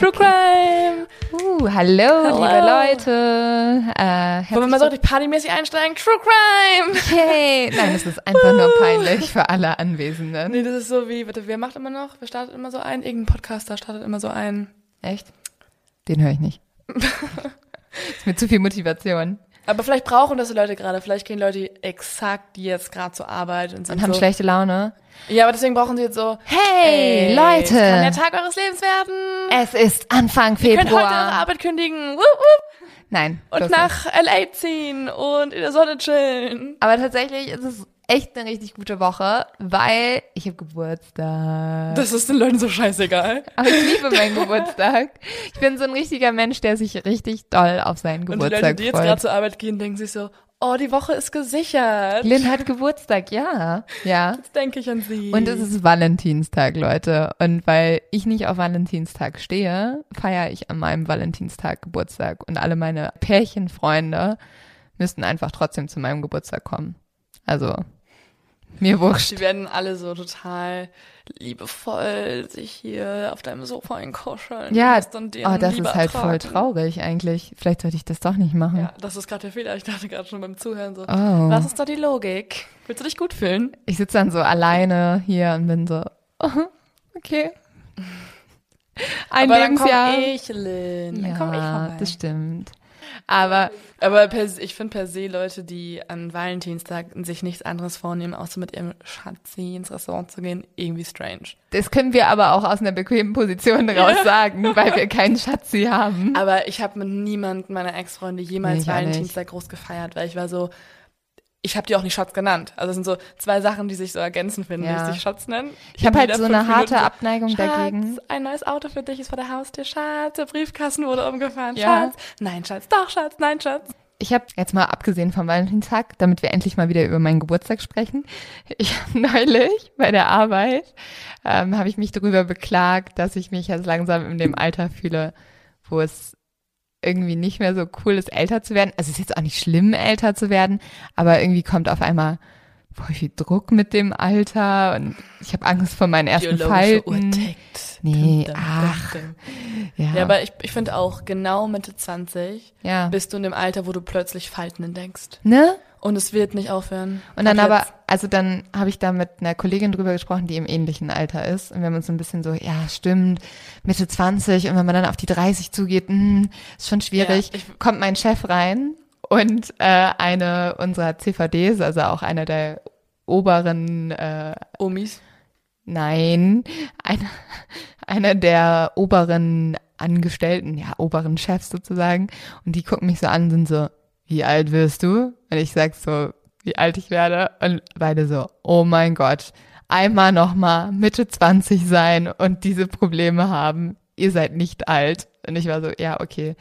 True Crime! Uh, hallo, Hello. liebe Leute. Äh, Wollen wir mal so richtig partymäßig einsteigen? True Crime! Okay. Nein, das ist einfach nur peinlich für alle Anwesenden. Nee, das ist so wie, warte, wer macht immer noch? Wer startet immer so ein? Irgendein Podcaster startet immer so ein. Echt? Den höre ich nicht. ist mir zu viel Motivation. Aber vielleicht brauchen das die Leute gerade. Vielleicht gehen Leute exakt jetzt gerade zur Arbeit und sind Und haben so. schlechte Laune. Ja, aber deswegen brauchen sie jetzt so. Hey, ey, Leute. Es kann der Tag eures Lebens werden. Es ist Anfang Ihr könnt heute eure Februar. Arbeit kündigen. Wupp, wupp. Nein. Und nach LA ziehen und in der Sonne chillen. Aber tatsächlich ist es echt eine richtig gute Woche, weil ich habe Geburtstag. Das ist den Leuten so scheißegal. Aber ich liebe meinen Geburtstag. Ich bin so ein richtiger Mensch, der sich richtig doll auf seinen Und die Leute, Geburtstag die jetzt gerade freut. zur Arbeit gehen, denken sich so, oh, die Woche ist gesichert. Lynn hat Geburtstag, ja. Ja. Jetzt denke ich an sie. Und es ist Valentinstag, Leute. Und weil ich nicht auf Valentinstag stehe, feiere ich an meinem Valentinstag Geburtstag. Und alle meine Pärchenfreunde müssten einfach trotzdem zu meinem Geburtstag kommen. Also, mir wurscht. Die werden alle so total liebevoll sich hier auf deinem Sofa einkuscheln. Ja, dann oh, das Liebe ist halt voll ertragen. traurig eigentlich. Vielleicht sollte ich das doch nicht machen. Ja, das ist gerade der Fehler. Ich dachte gerade schon beim Zuhören so, Oh. was ist da die Logik? Willst du dich gut fühlen? Ich sitze dann so alleine hier und bin so, oh, okay. Ein Aber dann Lebensjahr. komm ich, Lynn. Dann komm ich ja, vorbei. das stimmt. Aber Aber per, ich finde per se Leute, die an Valentinstag sich nichts anderes vornehmen, außer mit ihrem Schatzi ins Restaurant zu gehen, irgendwie strange. das können wir aber auch aus einer bequemen Position raus sagen, weil wir keinen Schatzi haben. Aber ich habe mit niemandem meiner Ex-Freunde jemals Nee. Valentinstag groß gefeiert, weil ich war so, ich habe die auch nicht Schatz genannt. Also es sind so zwei Sachen, die sich so ergänzen, finde Ja. ich, sich Schatz nennen. Ich habe halt so eine harte Minuten Abneigung Schatz, dagegen. ein neues Auto für dich ist vor der Haustür, Schatz, der Briefkasten wurde umgefahren, Ja. Schatz. Nein, Schatz, doch, Schatz, nein, Schatz. Ich habe jetzt mal abgesehen vom Valentinstag, damit wir endlich mal wieder über meinen Geburtstag sprechen. Ich habe neulich bei der Arbeit, ähm, habe ich mich darüber beklagt, dass ich mich jetzt langsam in dem Alter fühle, wo es irgendwie nicht mehr so cool ist, älter zu werden. Also es ist jetzt auch nicht schlimm, älter zu werden, aber irgendwie kommt auf einmal voll viel Druck mit dem Alter und ich habe Angst vor meinen ersten Falten. tickt. Nee, Dum, ach. dum, dum. Ja, Ja, aber ich, ich finde auch, genau Mitte 20 ja. bist du in dem Alter, wo du plötzlich Falten entdeckst. ne? Und es wird nicht aufhören. Und dann Ab aber, also dann habe ich da mit einer Kollegin drüber gesprochen, die im ähnlichen Alter ist. Und wir haben uns so ein bisschen so, ja, stimmt, Mitte 20 und wenn man dann auf die 30 zugeht, mh, ist schon schwierig. Ja, ich- Kommt mein Chef rein und äh, eine unserer CVDs, also auch einer der oberen, äh, Omis. nein, einer, einer der oberen Angestellten, ja, oberen Chefs sozusagen. Und die gucken mich so an und sind so, wie alt wirst du? Und ich sag so, wie alt ich werde. Und beide so, oh mein Gott, einmal nochmal Mitte 20 sein und diese Probleme haben. Ihr seid nicht alt. Und ich war so, ja, okay,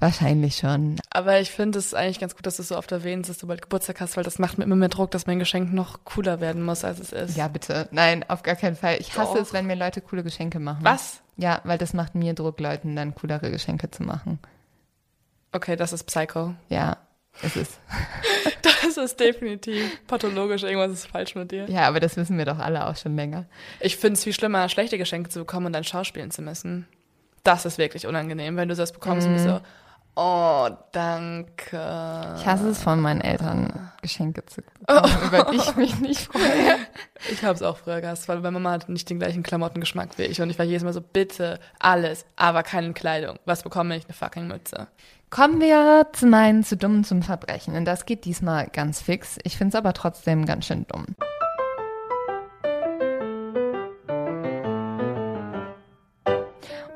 wahrscheinlich schon. Aber ich finde es eigentlich ganz gut, dass du es so oft erwähnst, dass du bald Geburtstag hast, weil das macht mir immer mehr Druck, dass mein Geschenk noch cooler werden muss, als es ist. Ja, bitte. Nein, auf gar keinen Fall. Ich hasse Doch. es, wenn mir Leute coole Geschenke machen. Was? Ja, weil das macht mir Druck, Leuten dann coolere Geschenke zu machen. Okay, das ist Psycho. Ja. Es ist. Das ist definitiv pathologisch. Irgendwas ist falsch mit dir. Ja, aber das wissen wir doch alle auch schon länger. Ich finde es viel schlimmer, schlechte Geschenke zu bekommen und dann schauspielen zu müssen. Das ist wirklich unangenehm, wenn du das bekommst und bist so, oh, danke. Ich hasse es von meinen Eltern, Geschenke zu bekommen, über die ich mich nicht freue. Ich habe es auch früher gehasst, weil meine Mama hat nicht den gleichen Klamottengeschmack wie ich und ich war jedes Mal so, bitte, alles, aber keine Kleidung. Was bekomme ich? Eine fucking Mütze. Kommen wir zu meinen zu dummen zum Verbrechen. Und das geht diesmal ganz fix. Ich finde es aber trotzdem ganz schön dumm.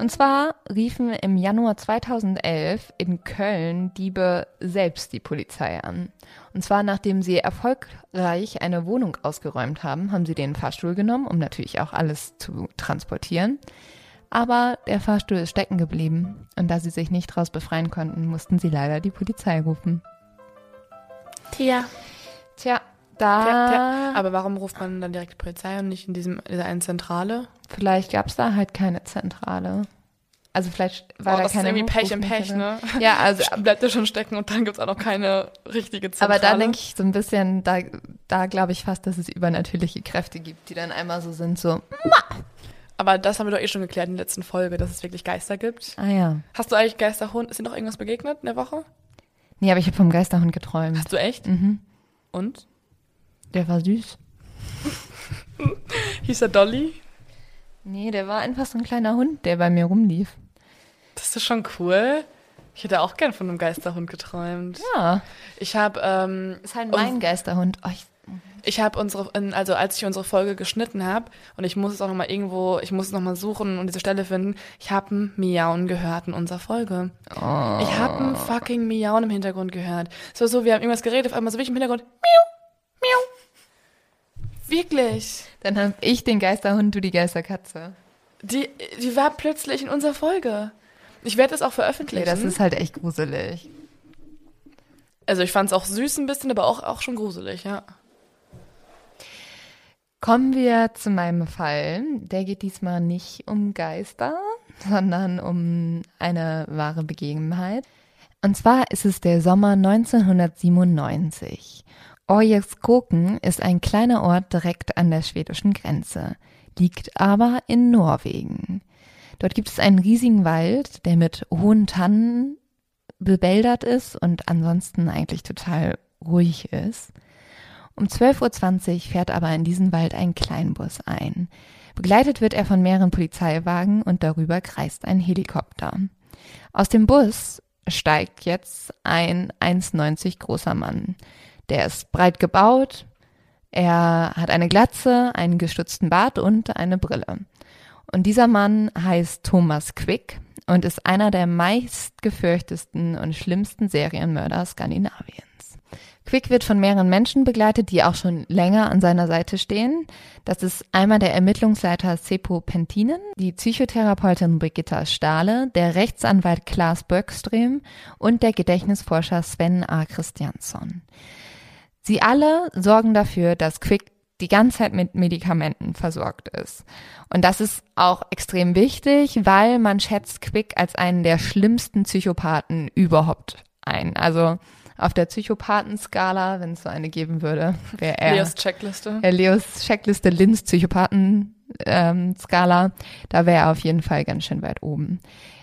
Und zwar riefen im Januar 2011 in Köln Diebe selbst die Polizei an. Und zwar nachdem sie erfolgreich eine Wohnung ausgeräumt haben, haben sie den Fahrstuhl genommen, um natürlich auch alles zu transportieren. Aber der Fahrstuhl ist stecken geblieben und da sie sich nicht daraus befreien konnten, mussten sie leider die Polizei rufen. Tja. Tja, da. Tja, tja. Aber warum ruft man dann direkt die Polizei und nicht in diesem, dieser einen Zentrale? Vielleicht gab es da halt keine Zentrale. Also vielleicht war oh, da das keine ist irgendwie Pech im Pech, ne? Ja, also Bleibt ja schon stecken und dann gibt's auch noch keine richtige Zentrale. aber da denke ich so ein bisschen, da, da glaube ich fast, dass es übernatürliche Kräfte gibt, die dann einmal so sind, so, Aber das haben wir doch eh schon geklärt in der letzten Folge, dass es wirklich Geister gibt. ah ja. Hast du eigentlich Geisterhund? Ist dir noch irgendwas begegnet in der Woche? Nee, aber ich habe vom Geisterhund geträumt. Hast du echt? Mhm. Und? Der war süß. Hieß er Dolly? Nee, der war einfach so ein kleiner Hund, der bei mir rumlief. Das ist schon cool. Ich hätte auch gern von einem Geisterhund geträumt. Ja. Ich habe ähm, Ist halt mein Geisterhund. Oh, ich, Ich habe unsere, also als ich unsere Folge geschnitten habe und ich muss es auch nochmal irgendwo, ich muss es nochmal suchen und diese Stelle finden, ich habe ein Miauen gehört in unserer Folge. oh. Ich habe ein fucking Miauen im Hintergrund gehört. War so, wir haben irgendwas geredet, auf einmal so wie ich im Hintergrund, miau, miau. Wirklich. Dann habe ich den Geisterhund, du die Geisterkatze. Die, die war plötzlich in unserer Folge. Ich werde das auch Okay, veröffentlichen. das ist halt echt gruselig. also ich fand es auch süß ein bisschen, aber auch, auch schon gruselig, ja. Kommen wir zu meinem Fall. Der geht diesmal nicht um Geister, sondern um eine wahre Begebenheit. Und zwar ist es der Sommer 1997. Orjeskoken ist ein kleiner Ort direkt an der schwedischen Grenze, liegt aber in Norwegen. Dort gibt es einen riesigen Wald, der mit hohen Tannen bebäldert ist und ansonsten eigentlich total ruhig ist. Um 12.20 Uhr fährt aber in diesen Wald ein Kleinbus ein. Begleitet wird er von mehreren Polizeiwagen und darüber kreist ein Helikopter. Aus dem Bus steigt jetzt ein 1,90 großer Mann. Der ist breit gebaut, er hat eine Glatze, einen gestutzten Bart und eine Brille. Und dieser Mann heißt Thomas Quick und ist einer der meistgefürchtesten und schlimmsten Serienmörder Skandinaviens. Quick wird von mehreren Menschen begleitet, die auch schon länger an seiner Seite stehen. Das ist einmal der Ermittlungsleiter Seppo Pentinen, die Psychotherapeutin Brigitta Stahle, der Rechtsanwalt Klaas Böckström und der Gedächtnisforscher Sven A. Christiansson. Sie alle sorgen dafür, dass Quick die ganze Zeit mit Medikamenten versorgt ist. Und das ist auch extrem wichtig, weil man schätzt Quick als einen der schlimmsten Psychopathen überhaupt ein. Also auf der Psychopathenskala, wenn es so eine geben würde, wäre er Leos Checkliste. äh, Leos Checkliste Linz Psychopathen ähm, da wäre er auf jeden Fall ganz schön weit oben.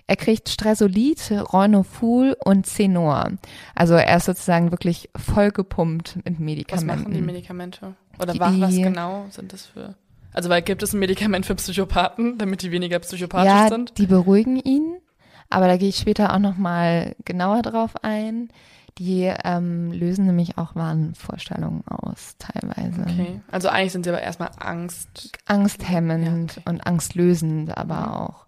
Er kriegt Stresolid, Rhinoful und Zenor. Also er ist sozusagen wirklich vollgepumpt mit Was Medikamenten. machen die Medikamente? Oder Die- was, was genau sind das für? Also weil gibt es ein Medikament für Psychopathen, damit die weniger psychopathisch ja, sind? die beruhigen ihn, aber da gehe ich später auch noch mal genauer drauf ein. Die ähm, lösen nämlich auch Wahnvorstellungen aus, teilweise. Okay. Also eigentlich sind sie aber erstmal Angst. Angsthemmend Ja, okay. und angstlösend aber Mhm. auch.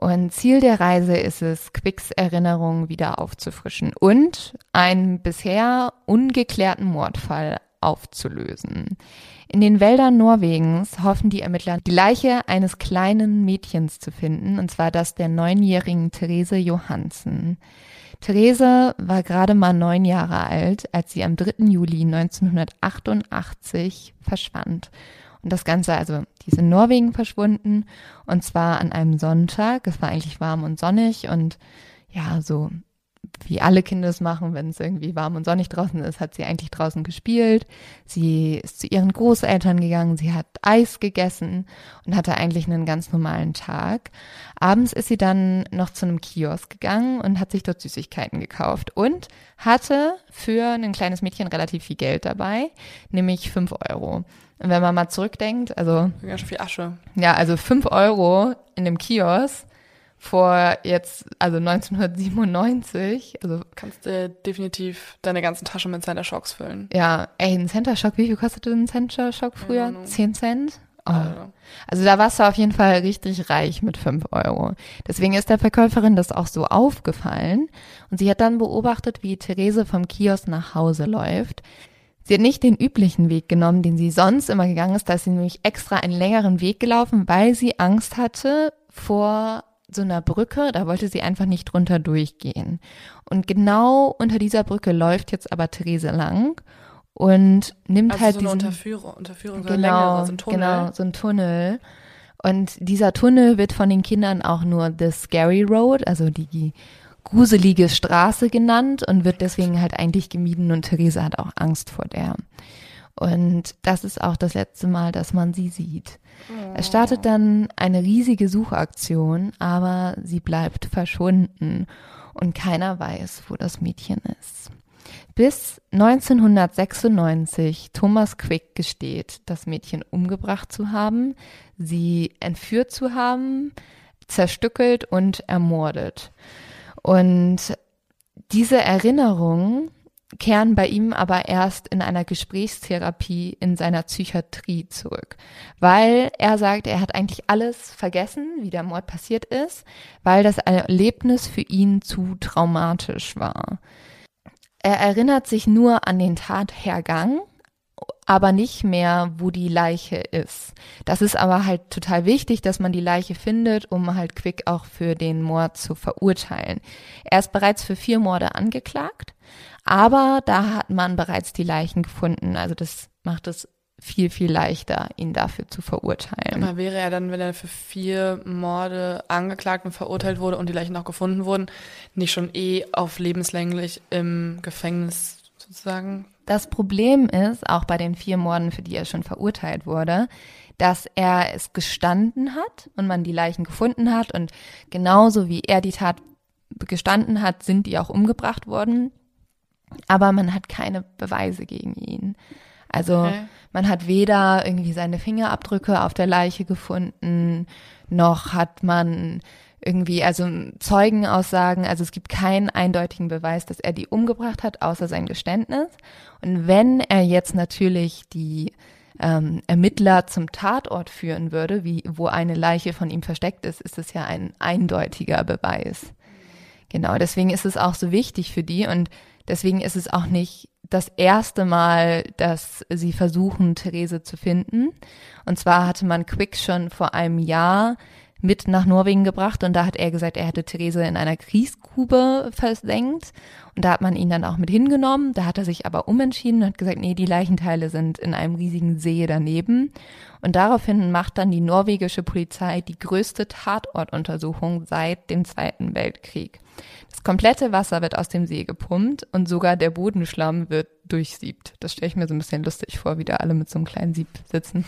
Und Ziel der Reise ist es, Quicks Erinnerungen wieder aufzufrischen und einen bisher ungeklärten Mordfall aufzulösen. In den Wäldern Norwegens hoffen die Ermittler, die Leiche eines kleinen Mädchens zu finden, und zwar das der neunjährigen Therese Johansen. Therese war gerade mal neun Jahre alt, als sie am 3. Juli 1988 verschwand. Und das Ganze, also die ist in Norwegen verschwunden und zwar an einem Sonntag. Es war eigentlich warm und sonnig und ja, so wie alle Kinder es machen, wenn es irgendwie warm und sonnig draußen ist, hat sie eigentlich draußen gespielt. Sie ist zu ihren Großeltern gegangen, sie hat Eis gegessen und hatte eigentlich einen ganz normalen Tag. Abends ist sie dann noch zu einem Kiosk gegangen und hat sich dort Süßigkeiten gekauft und hatte für ein kleines Mädchen relativ viel Geld dabei, nämlich fünf Euro. Und wenn man mal zurückdenkt, also. Ganz viel Asche. Ja, also fünf Euro in dem Kiosk vor jetzt, also 1997, also. Kannst du definitiv deine ganzen Taschen mit Center Shocks füllen. Ja, ey, ein Center Shock, wie viel kostete ein Center Shock früher? Ja, Zehn Cent? Oh. Also, Also da warst du auf jeden Fall richtig reich mit fünf Euro. Deswegen ist der Verkäuferin das auch so aufgefallen. Und sie hat dann beobachtet, wie Therese vom Kiosk nach Hause läuft. Sie hat nicht den üblichen Weg genommen, den sie sonst immer gegangen ist. Da ist sie nämlich extra einen längeren Weg gelaufen, weil sie Angst hatte vor so einer Brücke. Da wollte sie einfach nicht drunter durchgehen. Und genau unter dieser Brücke läuft jetzt aber Therese lang und nimmt also halt so eine diesen Unterführung, Unterführung so eine genau, längere, so ein Tunnel. Genau, so ein Tunnel. Und dieser Tunnel wird von den Kindern auch nur The Scary Road, also die gruselige Straße genannt und wird deswegen halt eigentlich gemieden und Therese hat auch Angst vor der. Und das ist auch das letzte Mal, dass man sie sieht. Es startet dann eine riesige Suchaktion, aber sie bleibt verschwunden und keiner weiß, wo das Mädchen ist. Bis 1996 Thomas Quick gesteht, das Mädchen umgebracht zu haben, sie entführt zu haben, zerstückelt und ermordet. Und diese Erinnerungen kehren bei ihm aber erst in einer Gesprächstherapie in seiner Psychiatrie zurück, weil er sagt, er hat eigentlich alles vergessen, wie der Mord passiert ist, weil das Erlebnis für ihn zu traumatisch war. Er erinnert sich nur an den Tathergang, aber nicht mehr, wo die Leiche ist. Das ist aber halt total wichtig, dass man die Leiche findet, um halt Quick auch für den Mord zu verurteilen. Er ist bereits für vier Morde angeklagt, aber da hat man bereits die Leichen gefunden. Also das macht es viel, viel leichter, ihn dafür zu verurteilen. Aber wäre er dann, wenn er für vier Morde angeklagt und verurteilt wurde und die Leichen auch gefunden wurden, nicht schon eh auf lebenslänglich im Gefängnis sozusagen? Das Problem ist, auch bei den vier Morden, für die er schon verurteilt wurde, dass er es gestanden hat und man die Leichen gefunden hat und genauso wie er die Tat gestanden hat, sind die auch umgebracht worden. Aber man hat keine Beweise gegen ihn. Also Okay. man hat weder irgendwie seine Fingerabdrücke auf der Leiche gefunden, noch hat man irgendwie, also Zeugenaussagen, also es gibt keinen eindeutigen Beweis, dass er die umgebracht hat, außer sein Geständnis. Und wenn er jetzt natürlich die ähm, Ermittler zum Tatort führen würde, wie wo eine Leiche von ihm versteckt ist, ist es ja ein eindeutiger Beweis. Genau, deswegen ist es auch so wichtig für die und deswegen ist es auch nicht das erste Mal, dass sie versuchen, Therese zu finden. Und zwar hatte man Quick schon vor einem Jahr mit nach Norwegen gebracht und da hat er gesagt, er hätte Therese in einer Kriesgrube versenkt und da hat man ihn dann auch mit hingenommen. Da hat er sich aber umentschieden und hat gesagt, nee, die Leichenteile sind in einem riesigen See daneben. Und daraufhin macht dann die norwegische Polizei die größte Tatortuntersuchung seit dem Zweiten Weltkrieg. Das komplette Wasser wird aus dem See gepumpt und sogar der Bodenschlamm wird durchsiebt. Das stelle ich mir so ein bisschen lustig vor, wie da alle mit so einem kleinen Sieb sitzen.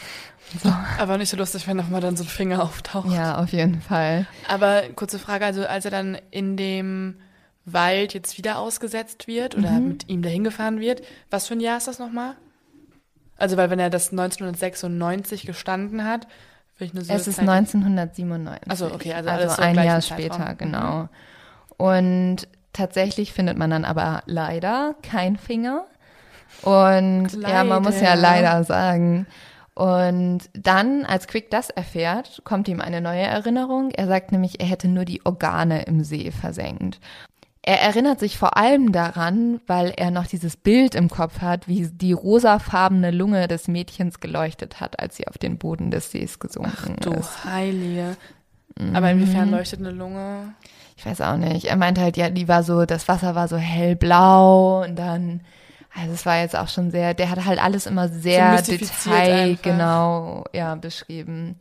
So. Aber nicht so lustig, wenn nochmal dann so ein Finger auftaucht. Ja, auf jeden Fall. Aber kurze Frage, also als er dann in dem Wald jetzt wieder ausgesetzt wird oder Mhm. mit ihm dahin gefahren wird, was für ein Jahr ist das nochmal? Also weil wenn er das 1996 gestanden hat, will ich nur so Es ist Zeit- 1997. Ach so, okay, also also ein Jahr Zeitraum. später, Mhm. Und tatsächlich findet man dann aber leider kein Finger. Und ja, man muss ja Leider. leider sagen. Und dann, als Quick das erfährt, kommt ihm eine neue Erinnerung. Er sagt nämlich, er hätte nur die Organe im See versenkt. Er erinnert sich vor allem daran, weil er noch dieses Bild im Kopf hat, wie die rosafarbene Lunge des Mädchens geleuchtet hat, als sie auf den Boden des Sees gesunken Du ist. Heilige. Aber inwiefern Mhm. leuchtet eine Lunge? Ich weiß auch nicht. Er meinte halt, ja, die war so, das Wasser war so hellblau und dann, also es war jetzt auch schon sehr, der hat halt alles immer sehr mystifiziert Detail, genau, ja, beschrieben.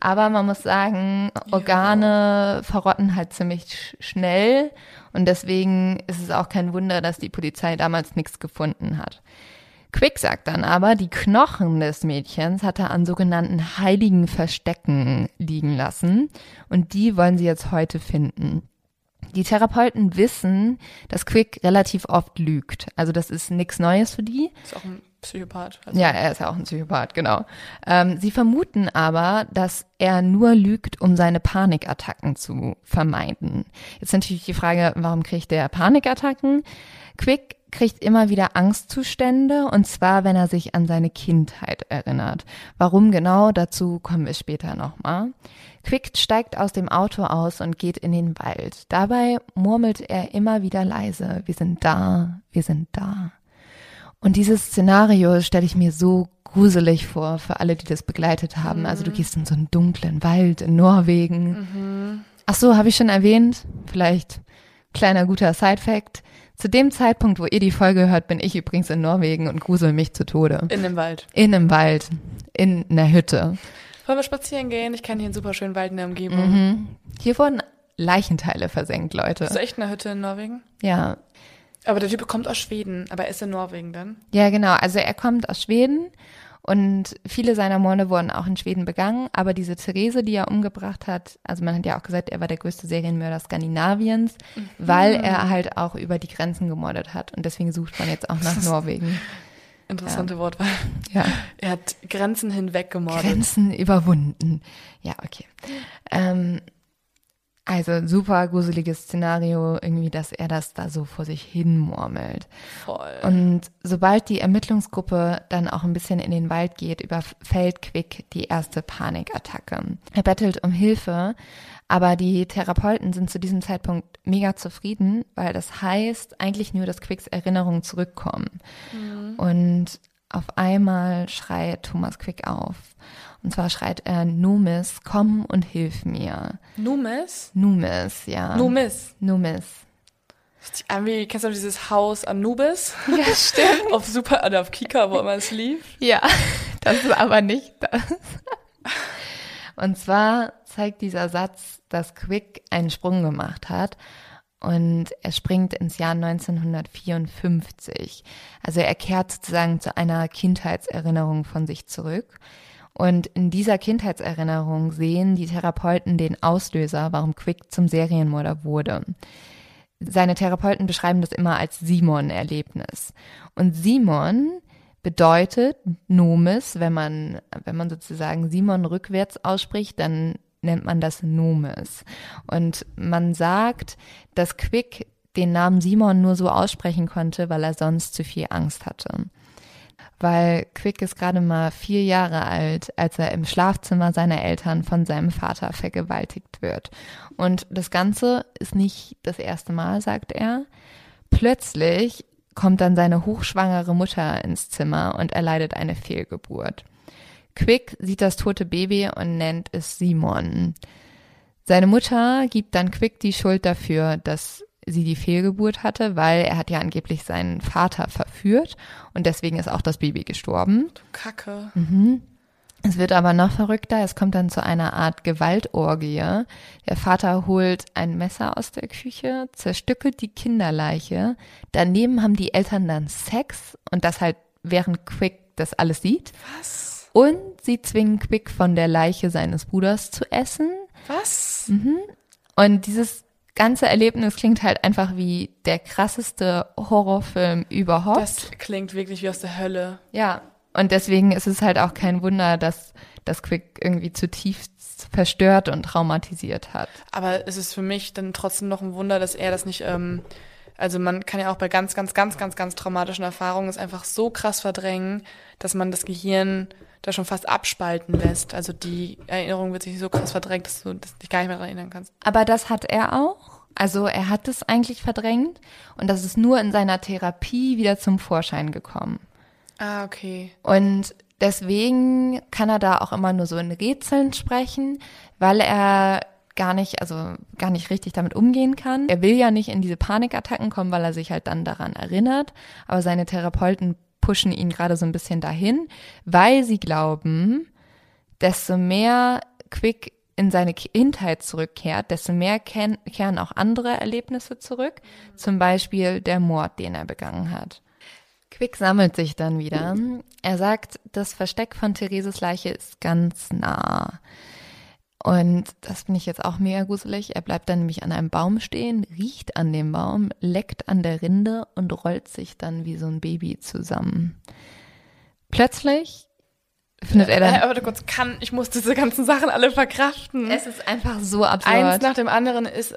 Aber man muss sagen, Organe verrotten halt ziemlich sch- schnell Und deswegen ist es auch kein Wunder, dass die Polizei damals nichts gefunden hat. Quick sagt dann aber, die Knochen des Mädchens hat er an sogenannten heiligen Verstecken liegen lassen und die wollen sie jetzt heute finden. Die Therapeuten wissen, dass Quick relativ oft lügt. Also das ist nichts Neues für die. Ist auch ein Psychopath. Also Ja, er ist ja auch ein Psychopath, genau. Ähm, sie vermuten aber, dass er nur lügt, um seine Panikattacken zu vermeiden. Jetzt natürlich die Frage, warum kriegt er Panikattacken? Quick kriegt immer wieder Angstzustände und zwar, wenn er sich an seine Kindheit erinnert. Warum genau, dazu kommen wir später nochmal. Quick steigt aus dem Auto aus und geht in den Wald. Dabei murmelt er immer wieder leise, wir sind da, wir sind da. Und dieses Szenario stelle ich mir so gruselig vor für alle, die das begleitet haben. Also du gehst in so einen dunklen Wald in Norwegen. Ach so, habe ich schon erwähnt? Vielleicht kleiner guter Side-Fact. Zu dem Zeitpunkt, wo ihr die Folge hört, bin ich übrigens in Norwegen und grusel mich zu Tode. In dem Wald. In einem Wald, in einer Hütte. Wollen wir spazieren gehen? Ich kenne hier einen super schönen Wald in der Umgebung. Mhm. Hier wurden Leichenteile versenkt, Leute. Ist echt eine Hütte in Norwegen? Ja, Aber der Typ kommt aus Schweden, aber er ist in Norwegen dann. Ja, genau. Also er kommt aus Schweden und viele seiner Morde wurden auch in Schweden begangen. Aber diese Therese, die er umgebracht hat, also man hat ja auch gesagt, er war der größte Serienmörder Skandinaviens, weil er halt auch über die Grenzen gemordet hat. Und deswegen sucht man jetzt auch nach Norwegen. Interessante Wortwahl. Ja. Er hat Grenzen hinweg gemordet. Grenzen überwunden. Ja, okay. Ähm, also super gruseliges Szenario, irgendwie, dass er das da so vor sich hin murmelt. Voll. Und sobald die Ermittlungsgruppe dann auch ein bisschen in den Wald geht, überfällt Quick die erste Panikattacke. Er bettelt um Hilfe, aber die Therapeuten sind zu diesem Zeitpunkt mega zufrieden, weil das heißt eigentlich nur, dass Quicks Erinnerungen zurückkommen. Und auf einmal schreit Thomas Quick auf. Und zwar schreit er, Numis, komm und hilf mir. Numis? Numis, ja. Numis. Numis. Irgendwie, kennst du dieses Haus Anubis? Ja, stimmt. auf Super, oder auf Kika, wo immer es lief. Ja, das ist aber nicht das. Und zwar zeigt dieser Satz, dass Quick einen Sprung gemacht hat und er springt ins Jahr 1954. Also er kehrt sozusagen zu einer Kindheitserinnerung von sich zurück. Und in dieser Kindheitserinnerung sehen die Therapeuten den Auslöser, warum Quick zum Serienmörder wurde. Seine Therapeuten beschreiben das immer als Simon-Erlebnis. Und Simon bedeutet Nomis, wenn man, wenn man sozusagen Simon rückwärts ausspricht, dann nennt man das Nomis. Und man sagt, dass Quick den Namen Simon nur so aussprechen konnte, weil er sonst zu viel Angst hatte. Weil Quick ist gerade mal vier Jahre alt, als er im Schlafzimmer seiner Eltern von seinem Vater vergewaltigt wird. Und das Ganze ist nicht das erste Mal, sagt er. Plötzlich kommt dann seine hochschwangere Mutter ins Zimmer und erleidet eine Fehlgeburt. Quick sieht das tote Baby und nennt es Simon. Seine Mutter gibt dann Quick die Schuld dafür, dass sie die Fehlgeburt hatte, weil er hat ja angeblich seinen Vater verführt und deswegen ist auch das Baby gestorben. Kacke. Es wird aber noch verrückter. Es kommt dann zu einer Art Gewaltorgie. Der Vater holt ein Messer aus der Küche, zerstückelt die Kinderleiche. Daneben haben die Eltern dann Sex und das halt während Quick das alles sieht. Was? Und sie zwingen Quick von der Leiche seines Bruders zu essen. Was? Und dieses ganze Erlebnis klingt halt einfach wie der krasseste Horrorfilm überhaupt. Das klingt wirklich wie aus der Hölle. Ja, und deswegen ist es halt auch kein Wunder, dass das Quick irgendwie zutiefst verstört und traumatisiert hat. Aber es ist für mich dann trotzdem noch ein Wunder, dass er das nicht, ähm, also man kann ja auch bei ganz, ganz, ganz, ganz, ganz traumatischen Erfahrungen es einfach so krass verdrängen, dass man das Gehirn da schon fast abspalten lässt. Also die Erinnerung wird sich so krass verdrängt, dass du dich gar nicht mehr daran erinnern kannst. Aber das hat er auch. Also er hat es eigentlich verdrängt und das ist nur in seiner Therapie wieder zum Vorschein gekommen. Ah, okay. Und deswegen kann er da auch immer nur so in Rätseln sprechen, weil er gar nicht, also gar nicht richtig damit umgehen kann. Er will ja nicht in diese Panikattacken kommen, weil er sich halt dann daran erinnert. Aber seine Therapeuten pushen ihn gerade so ein bisschen dahin, weil sie glauben, desto mehr Quick in seine Kindheit zurückkehrt, desto mehr kehren auch andere Erlebnisse zurück. Zum Beispiel der Mord, den er begangen hat. Quick sammelt sich dann wieder. Er sagt, das Versteck von Thereses Leiche ist ganz nah. Und das finde ich jetzt auch mega gruselig. Er bleibt dann nämlich an einem Baum stehen, riecht an dem Baum, leckt an der Rinde und rollt sich dann wie so ein Baby zusammen. Plötzlich findet er dann. Aber kurz kann, ich muss diese ganzen Sachen alle verkraften. Es ist einfach so absurd. Eins nach dem anderen ist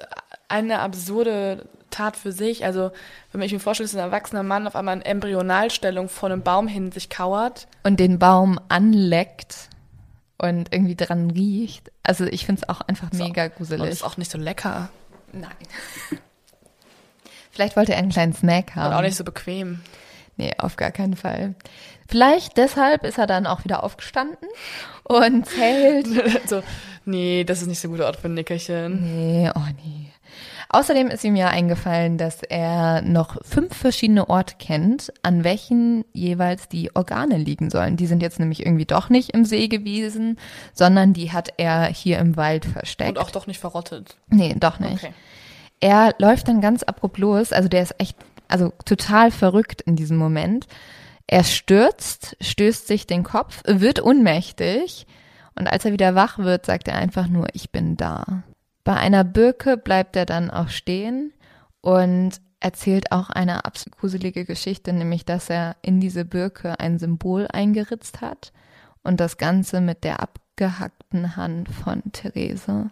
eine absurde Tat für sich. Also, wenn ich mir vorstelle, dass ein erwachsener Mann auf einmal in Embryonalstellung vor einem Baum hin sich kauert. Und den Baum anleckt und irgendwie dran riecht. Also, ich finde es auch einfach so. mega gruselig. Und ist auch nicht so lecker. Nein. Vielleicht wollte er einen kleinen Snack haben. Und auch nicht so bequem. Nee, auf gar keinen Fall. Vielleicht deshalb ist er dann auch wieder aufgestanden und zählt. so, nee, das ist nicht so ein guter Ort für ein Nickerchen. Nee, oh nee. Außerdem ist ihm ja eingefallen, dass er noch fünf verschiedene Orte kennt, an welchen jeweils die Organe liegen sollen. Die sind jetzt nämlich irgendwie doch nicht im See gewesen, sondern die hat er hier im Wald versteckt. Und auch doch nicht verrottet. Nee, doch nicht. Okay. Er läuft dann ganz abrupt los, also der ist echt, also total verrückt in diesem Moment. Er stürzt, stößt sich den Kopf, wird ohnmächtig und als er wieder wach wird, sagt er einfach nur, ich bin da. Bei einer Birke bleibt er dann auch stehen und erzählt auch eine absolut gruselige Geschichte, nämlich dass er in diese Birke ein Symbol eingeritzt hat und das Ganze mit der abgehackten Hand von Therese.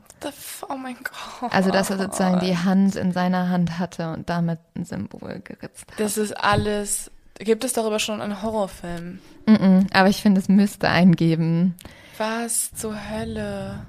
Oh mein Gott. Also dass er sozusagen die Hand in seiner Hand hatte und damit ein Symbol geritzt hat. Das ist alles. Gibt es darüber schon einen Horrorfilm? Mm -mm, aber ich finde, es müsste einen geben. Was zur Hölle?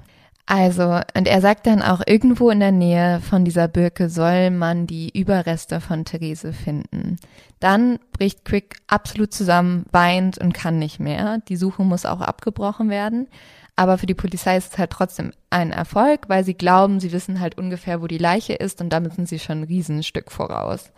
Also, und er sagt dann auch, irgendwo in der Nähe von dieser Birke soll man die Überreste von Therese finden. Dann bricht Quick absolut zusammen, weint und kann nicht mehr. Die Suche muss auch abgebrochen werden. Aber für die Polizei ist es halt trotzdem ein Erfolg, weil sie glauben, sie wissen halt ungefähr, wo die Leiche ist und damit sind sie schon ein Riesenstück voraus.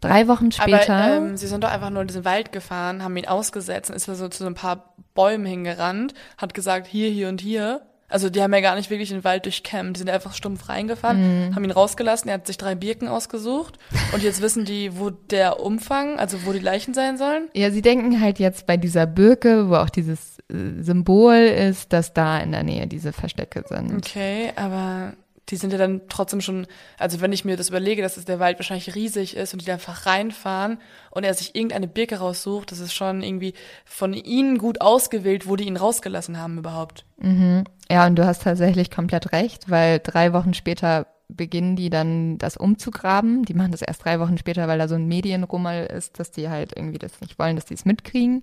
Drei Wochen später. Aber ähm, sie sind doch einfach nur in diesen Wald gefahren, haben ihn ausgesetzt und ist so zu so ein paar Bäumen hingerannt, hat gesagt, hier, hier und hier also die haben ja gar nicht wirklich den Wald durchkämmt. Die sind einfach stumpf reingefahren, mhm. haben ihn rausgelassen. Er hat sich drei Birken ausgesucht. Und jetzt wissen die, wo der Umfang, also wo die Leichen sein sollen. Ja, sie denken halt jetzt bei dieser Birke, wo auch dieses äh, Symbol ist, dass da in der Nähe diese Verstecke sind. Okay, aber die sind ja dann trotzdem schon, also wenn ich mir das überlege, dass der Wald wahrscheinlich riesig ist und die da einfach reinfahren und er sich irgendeine Birke raussucht, das ist schon irgendwie von ihnen gut ausgewählt, wo die ihn rausgelassen haben überhaupt. Mhm. Ja, und du hast tatsächlich komplett recht, weil drei Wochen später beginnen die dann das umzugraben. Die machen das erst drei Wochen später, weil da so ein Medienrummel ist, dass die halt irgendwie das nicht wollen, dass die es mitkriegen.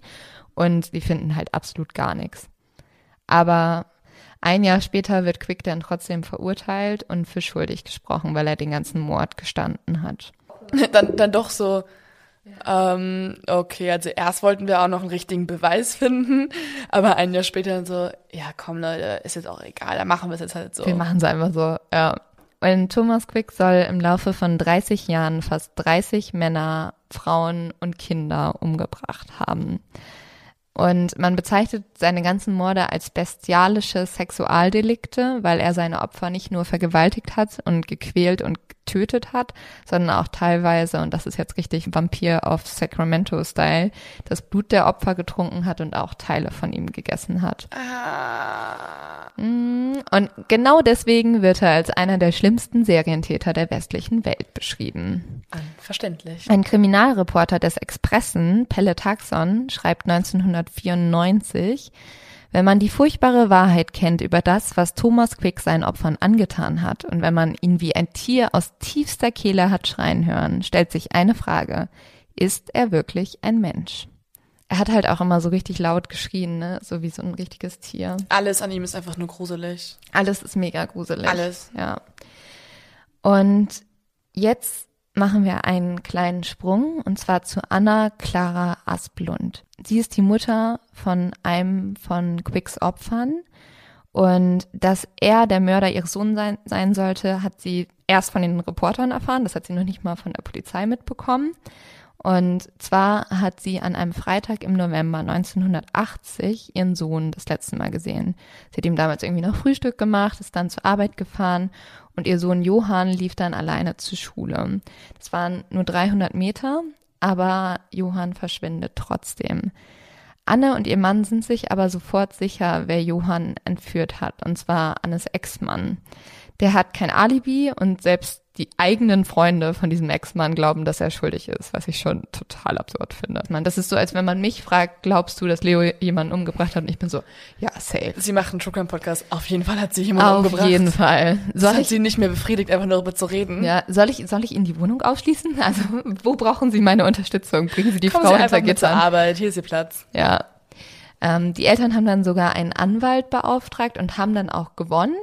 Und die finden halt absolut gar nichts. Aber ein Jahr später wird Quick dann trotzdem verurteilt und für schuldig gesprochen, weil er den ganzen Mord gestanden hat. Dann, dann doch so, ähm, okay, also erst wollten wir auch noch einen richtigen Beweis finden, aber ein Jahr später dann so, ja komm Leute, ist jetzt auch egal, dann machen wir es jetzt halt so. Wir machen es einfach so, ja. Und Thomas Quick soll im Laufe von 30 Jahren fast 30 Männer, Frauen und Kinder umgebracht haben. Und man bezeichnet seine ganzen Morde als bestialische Sexualdelikte, weil er seine Opfer nicht nur vergewaltigt hat und gequält und getötet hat, sondern auch teilweise, und das ist jetzt richtig Vampir auf Sacramento-Style, das Blut der Opfer getrunken hat und auch Teile von ihm gegessen hat. Ah. Mm, und genau deswegen wird er als einer der schlimmsten Serientäter der westlichen Welt beschrieben. Verständlich. Ein Kriminalreporter des Expressen, Pelle Taxon, schreibt 1994, wenn man die furchtbare Wahrheit kennt über das, was Thomas Quick seinen Opfern angetan hat und wenn man ihn wie ein Tier aus tiefster Kehle hat schreien hören, stellt sich eine Frage. Ist er wirklich ein Mensch? Er hat halt auch immer so richtig laut geschrien, ne? So wie so ein richtiges Tier. Alles an ihm ist einfach nur gruselig. Alles ist mega gruselig. Alles. Ja. Und jetzt machen wir einen kleinen Sprung und zwar zu Anna Clara Asplund. Sie ist die Mutter von einem von Quicks Opfern und dass er der Mörder ihres Sohnes sein, sein sollte, hat sie erst von den Reportern erfahren, das hat sie noch nicht mal von der Polizei mitbekommen. Und zwar hat sie an einem Freitag im November 1980 ihren Sohn das letzte Mal gesehen. Sie hat ihm damals irgendwie noch Frühstück gemacht, ist dann zur Arbeit gefahren und ihr Sohn Johann lief dann alleine zur Schule. Das waren nur 300 Meter, aber Johann verschwindet trotzdem. Anne und ihr Mann sind sich aber sofort sicher, wer Johann entführt hat, und zwar Annes Ex-Mann. Der hat kein Alibi und selbst die eigenen Freunde von diesem Ex-Mann glauben, dass er schuldig ist, was ich schon total absurd finde. Man, das ist so, als wenn man mich fragt, glaubst du, dass Leo jemanden umgebracht hat? Und ich bin so, ja, safe. Sie macht einen True Crime Podcast. Auf jeden Fall hat sie jemanden Auf umgebracht. Auf jeden Fall. Soll das hat ich, sie nicht mehr befriedigt, einfach nur darüber zu reden. Ja, soll ich, soll ich Ihnen die Wohnung aufschließen? Also, wo brauchen Sie meine Unterstützung? Bringen Sie die Kommen Frau Sie hinter Gitter. zur Arbeit, hier ist Ihr Platz. Ja. Ähm, die Eltern haben dann sogar einen Anwalt beauftragt und haben dann auch gewonnen.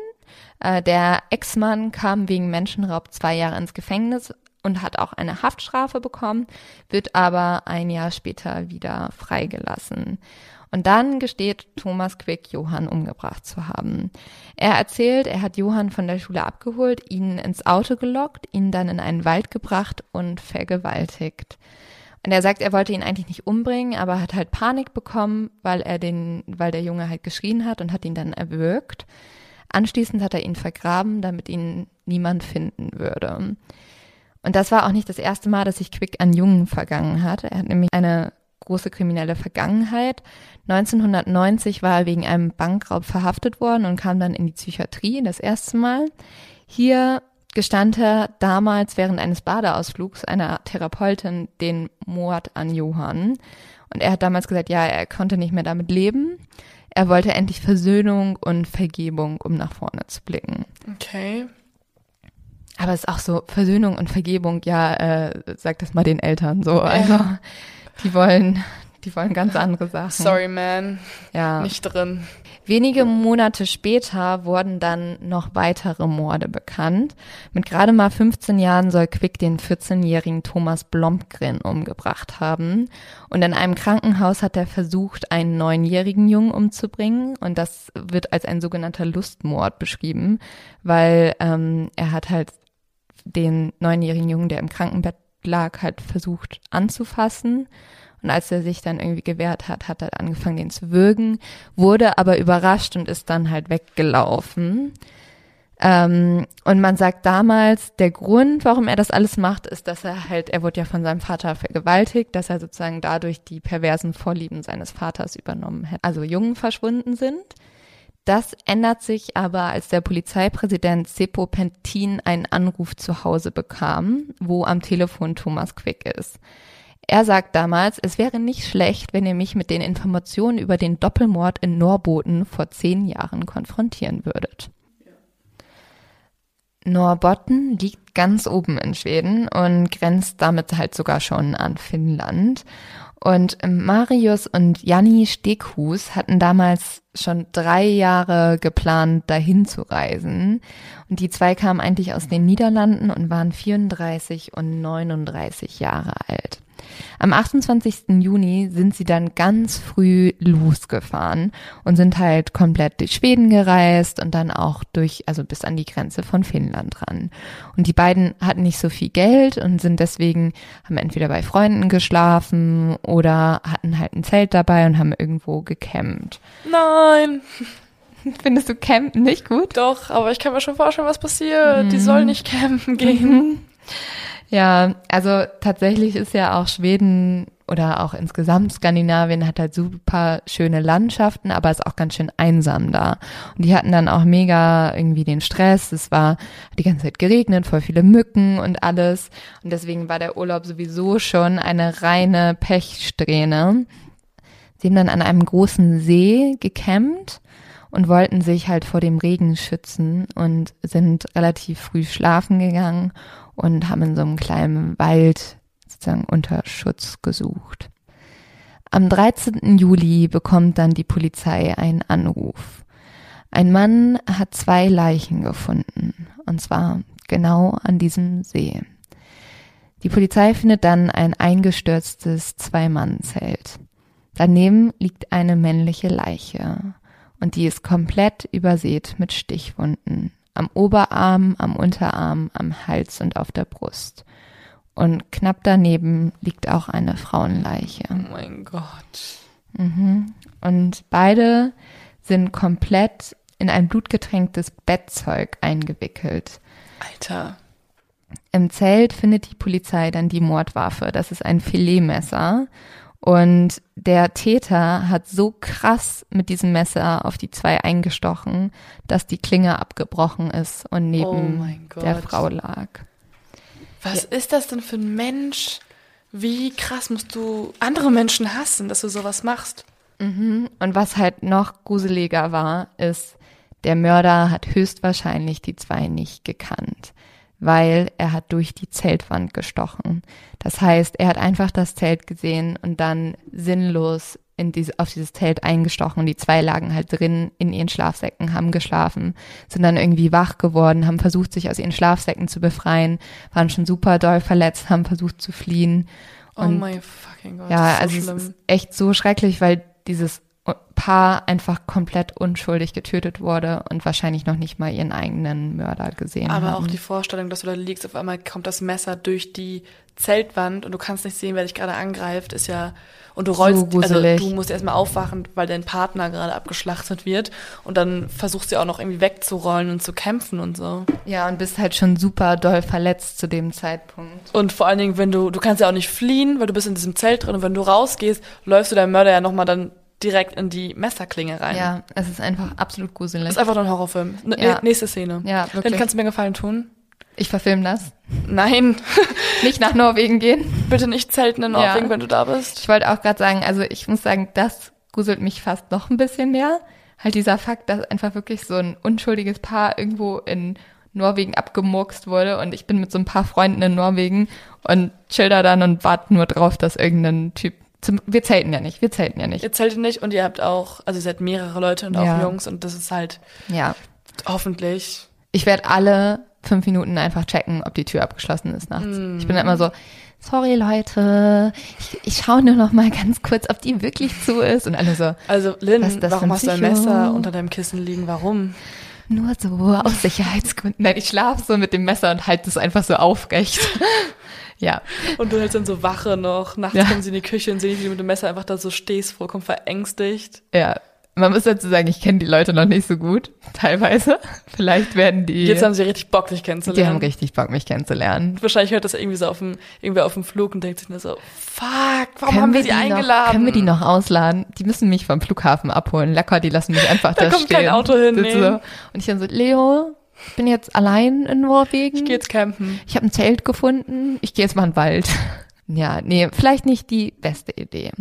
Äh, der Ex-Mann kam wegen Menschenraub zwei Jahre ins Gefängnis und hat auch eine Haftstrafe bekommen, wird aber ein Jahr später wieder freigelassen. Und dann gesteht Thomas Quick, Johann umgebracht zu haben. Er erzählt, er hat Johann von der Schule abgeholt, ihn ins Auto gelockt, ihn dann in einen Wald gebracht und vergewaltigt. Und er sagt, er wollte ihn eigentlich nicht umbringen, aber hat halt Panik bekommen, weil er den, weil der Junge halt geschrien hat und hat ihn dann erwürgt. Anschließend hat er ihn vergraben, damit ihn niemand finden würde. Und das war auch nicht das erste Mal, dass sich Quick an Jungen vergangen hat. Er hat nämlich eine große kriminelle Vergangenheit. 1990 war er wegen einem Bankraub verhaftet worden und kam dann in die Psychiatrie das erste Mal. Hier gestand er damals während eines Badeausflugs einer Therapeutin den Mord an Johann. Und er hat damals gesagt, ja, er konnte nicht mehr damit leben. Er wollte endlich Versöhnung und Vergebung, um nach vorne zu blicken. Okay. Aber es ist auch so, Versöhnung und Vergebung, ja, äh, sag das mal den Eltern so. Also, die wollen, die wollen ganz andere Sachen. Sorry, man. Ja. Nicht drin. Wenige Monate später wurden dann noch weitere Morde bekannt. Mit gerade mal 15 Jahren soll Quick den 14-jährigen Thomas Blomgren umgebracht haben. Und in einem Krankenhaus hat er versucht, einen neunjährigen Jungen umzubringen. Und das wird als ein sogenannter Lustmord beschrieben, weil ähm, er hat halt den neunjährigen Jungen, der im Krankenbett lag, halt versucht anzufassen. Und als er sich dann irgendwie gewehrt hat, hat er angefangen, den zu würgen, wurde aber überrascht und ist dann halt weggelaufen. Ähm, und man sagt damals, der Grund, warum er das alles macht, ist, dass er halt, er wurde ja von seinem Vater vergewaltigt, dass er sozusagen dadurch die perversen Vorlieben seines Vaters übernommen hat. Also Jungen verschwunden sind. Das ändert sich aber, als der Polizeipräsident Seppo Pentin einen Anruf zu Hause bekam, wo am Telefon Thomas Quick ist. Er sagt damals, es wäre nicht schlecht, wenn ihr mich mit den Informationen über den Doppelmord in Norboten vor zehn Jahren konfrontieren würdet. Norrbotten liegt ganz oben in Schweden und grenzt damit halt sogar schon an Finnland. Und Marius und Janni Steghus hatten damals schon drei Jahre geplant, dahin zu reisen. Und die zwei kamen eigentlich aus den Niederlanden und waren 34 und 39 Jahre alt. Am 28. Juni sind sie dann ganz früh losgefahren und sind halt komplett durch Schweden gereist und dann auch durch, also bis an die Grenze von Finnland ran. Und die beiden hatten nicht so viel Geld und sind deswegen, haben entweder bei Freunden geschlafen oder hatten halt ein Zelt dabei und haben irgendwo gecampt. Nein! Findest du Campen nicht gut? Doch, aber ich kann mir schon vorstellen, was passiert. Mhm. Die sollen nicht campen gehen. Ja, also tatsächlich ist ja auch Schweden oder auch insgesamt Skandinavien hat halt super schöne Landschaften, aber ist auch ganz schön einsam da. Und die hatten dann auch mega irgendwie den Stress. Es war die ganze Zeit geregnet, voll viele Mücken und alles. Und deswegen war der Urlaub sowieso schon eine reine Pechsträhne. Sie haben dann an einem großen See gecampt und wollten sich halt vor dem Regen schützen und sind relativ früh schlafen gegangen und haben in so einem kleinen Wald sozusagen unter Schutz gesucht. Am 13. Juli bekommt dann die Polizei einen Anruf. Ein Mann hat zwei Leichen gefunden, und zwar genau an diesem See. Die Polizei findet dann ein eingestürztes Zwei-Mann-Zelt. Daneben liegt eine männliche Leiche und die ist komplett übersät mit Stichwunden am Oberarm, am Unterarm, am Hals und auf der Brust. und knapp daneben liegt auch eine Frauenleiche. Oh mein Gott. Mhm. Und beide sind komplett in ein blutgetränktes Bettzeug eingewickelt. Alter. Im Zelt findet die Polizei dann die Mordwaffe. Das ist ein Filetmesser. Und der Täter hat so krass mit diesem Messer auf die zwei eingestochen, dass die Klinge abgebrochen ist und Oh neben Gott. der Frau lag. Was ist das denn für ein Mensch? Wie krass musst du andere Menschen hassen, dass du sowas machst? Mhm. Und was halt noch gruseliger war, ist, der Mörder hat höchstwahrscheinlich die zwei nicht gekannt, weil er hat durch die Zeltwand gestochen. Das heißt, er hat einfach das Zelt gesehen und dann sinnlos in diese, auf dieses Zelt eingestochen. Die zwei lagen halt drin in ihren Schlafsäcken, haben geschlafen, sind dann irgendwie wach geworden, haben versucht, sich aus ihren Schlafsäcken zu befreien, waren schon super doll verletzt, haben versucht zu fliehen. Oh Und mein fucking Gott. ja, das also so es schlimm. ist echt so schrecklich, weil dieses Paar einfach komplett unschuldig getötet wurde und wahrscheinlich noch nicht mal ihren eigenen Mörder gesehen Aber haben. auch die Vorstellung, dass du da liegst, auf einmal kommt das Messer durch die Zeltwand und du kannst nicht sehen, wer dich gerade angreift, ist ja und du So rollst, also gruselig. du musst erstmal aufwachen, weil dein Partner gerade abgeschlachtet wird und dann versuchst du auch noch irgendwie wegzurollen und zu kämpfen und so. ja, und bist halt schon super doll verletzt zu dem Zeitpunkt. Und vor allen Dingen, wenn du, du kannst ja auch nicht fliehen, weil du bist in diesem Zelt drin und wenn du rausgehst, läufst du deinem Mörder ja nochmal dann direkt in die Messerklinge rein. Ja, es ist einfach absolut gruselig. Das ist einfach nur ein Horrorfilm. N Ja. Nächste Szene. ja, Dann wirklich. kannst du mir einen Gefallen tun. Ich verfilme das. Nein, Nicht nach Norwegen gehen. bitte nicht zelten in Ja. Norwegen, wenn du da bist. Ich wollte auch gerade sagen, also ich muss sagen, das gruselt mich fast noch ein bisschen mehr. Halt dieser Fakt, dass einfach wirklich so ein unschuldiges Paar irgendwo in Norwegen abgemurkst wurde und ich bin mit so ein paar Freunden in Norwegen und chill da dann und warte nur drauf, dass irgendein Typ zum, wir zelten ja nicht, wir zelten ja nicht. Ihr zeltet nicht und ihr habt auch, also ihr seid mehrere Leute und auch Ja. Jungs und das ist halt Ja. hoffentlich. Ich werde alle fünf Minuten einfach checken, ob die Tür abgeschlossen ist nachts. Ich bin dann immer so, sorry Leute, ich, ich schaue nur noch mal ganz kurz, ob die wirklich zu ist und alle so, Also Lynn, warum hast du ein? Messer unter deinem Kissen liegen? Warum? Nur so aus Sicherheitsgründen. Nein, ich schlafe so mit dem Messer und halte es einfach so aufrecht. ja. Und du hältst dann so Wache noch. Nachts Ja. kommen sie in die Küche und sehen, wie du mit dem Messer einfach da so stehst, vollkommen verängstigt. Ja. Man muss dazu sagen, ich kenne die Leute noch nicht so gut, teilweise. Vielleicht werden die. Jetzt haben sie richtig Bock, dich die kennenzulernen. haben richtig Bock, mich kennenzulernen. Wahrscheinlich hört das irgendwie so auf dem, irgendwer auf dem Flug und denkt sich nur so, fuck, warum Können haben wir sie die eingeladen? Noch, können wir die noch ausladen? Die müssen mich vom Flughafen abholen. Lecker, die lassen mich einfach da, Da kommt stehen. kein Auto hin, nee. So. Und ich dann so, Leo, ich bin jetzt allein in Norwegen. Ich geh jetzt campen. Ich habe ein Zelt gefunden. Ich gehe jetzt mal in den Wald. Ja, nee, vielleicht nicht die beste Idee.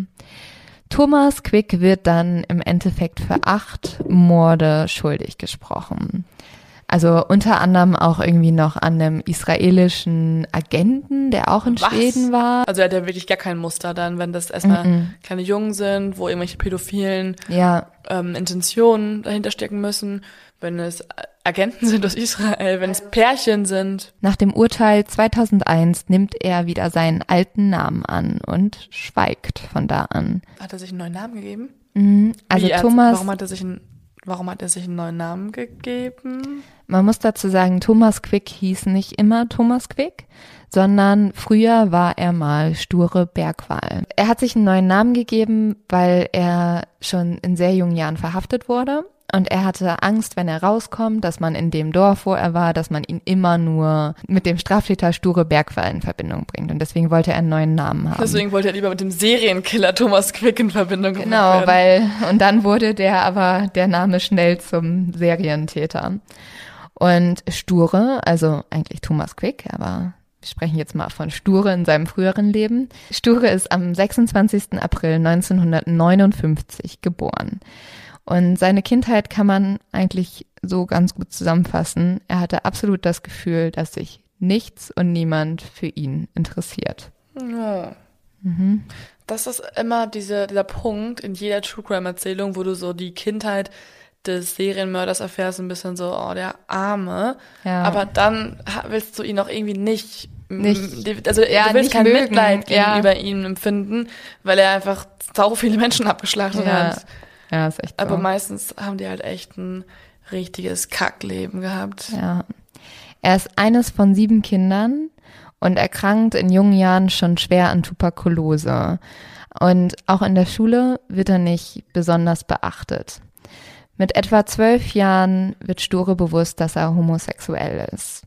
Thomas Quick wird dann im Endeffekt für acht Morde schuldig gesprochen. Also unter anderem auch irgendwie noch an einem israelischen Agenten, der auch in Was? Schweden war. Also er hat ja wirklich gar kein Muster dann, wenn das erstmal Mhm. kleine Jungen sind, wo irgendwelche pädophilen Ja, ähm, Intentionen dahinter stecken müssen, wenn es Agenten sind aus Israel, wenn es Pärchen sind. nach dem Urteil 2001 nimmt er wieder seinen alten Namen an und schweigt von da an. Hat er sich einen neuen Namen gegeben? Mhm. Also Wie, Thomas, Warum hat er sich einen, warum hat er sich einen neuen Namen gegeben? man muss dazu sagen, Thomas Quick hieß nicht immer Thomas Quick, sondern früher war er mal sture Bergwal. Er hat sich einen neuen Namen gegeben, weil er schon in sehr jungen Jahren verhaftet wurde. Und er hatte Angst, wenn er rauskommt, dass man in dem Dorf, wo er war, dass man ihn immer nur mit dem Straftäter Sture Bergwal in Verbindung bringt. Und deswegen wollte er einen neuen Namen haben. Deswegen wollte er lieber mit dem Serienkiller Thomas Quick in Verbindung gebracht Genau, werden. weil, und dann wurde der aber der Name schnell zum Serientäter. Und Sture, also eigentlich Thomas Quick, aber wir sprechen jetzt mal von Sture in seinem früheren Leben. Sture ist am 26. April 1959 geboren. Und seine Kindheit kann man eigentlich so ganz gut zusammenfassen. Er hatte absolut das Gefühl, dass sich nichts und niemand für ihn interessiert. Ja. Mhm. Das ist immer diese, dieser Punkt in jeder True Crime Erzählung, wo du so die Kindheit des Serienmörders erfährst, ein bisschen so, oh, der Arme. Ja. Aber dann willst du ihn auch irgendwie nicht, Nicht- also ja, du willst kein mögen, Mitleid ja. gegenüber ihm empfinden, weil er einfach sau viele Menschen abgeschlachtet ja, hat. ja, ist echt so. Aber meistens haben die halt echt ein richtiges Kackleben gehabt. Ja. Er ist eines von sieben Kindern und erkrankt in jungen Jahren schon schwer an Tuberkulose. Und auch in der Schule wird er nicht besonders beachtet. Mit etwa zwölf Jahren wird Sture bewusst, dass er homosexuell ist.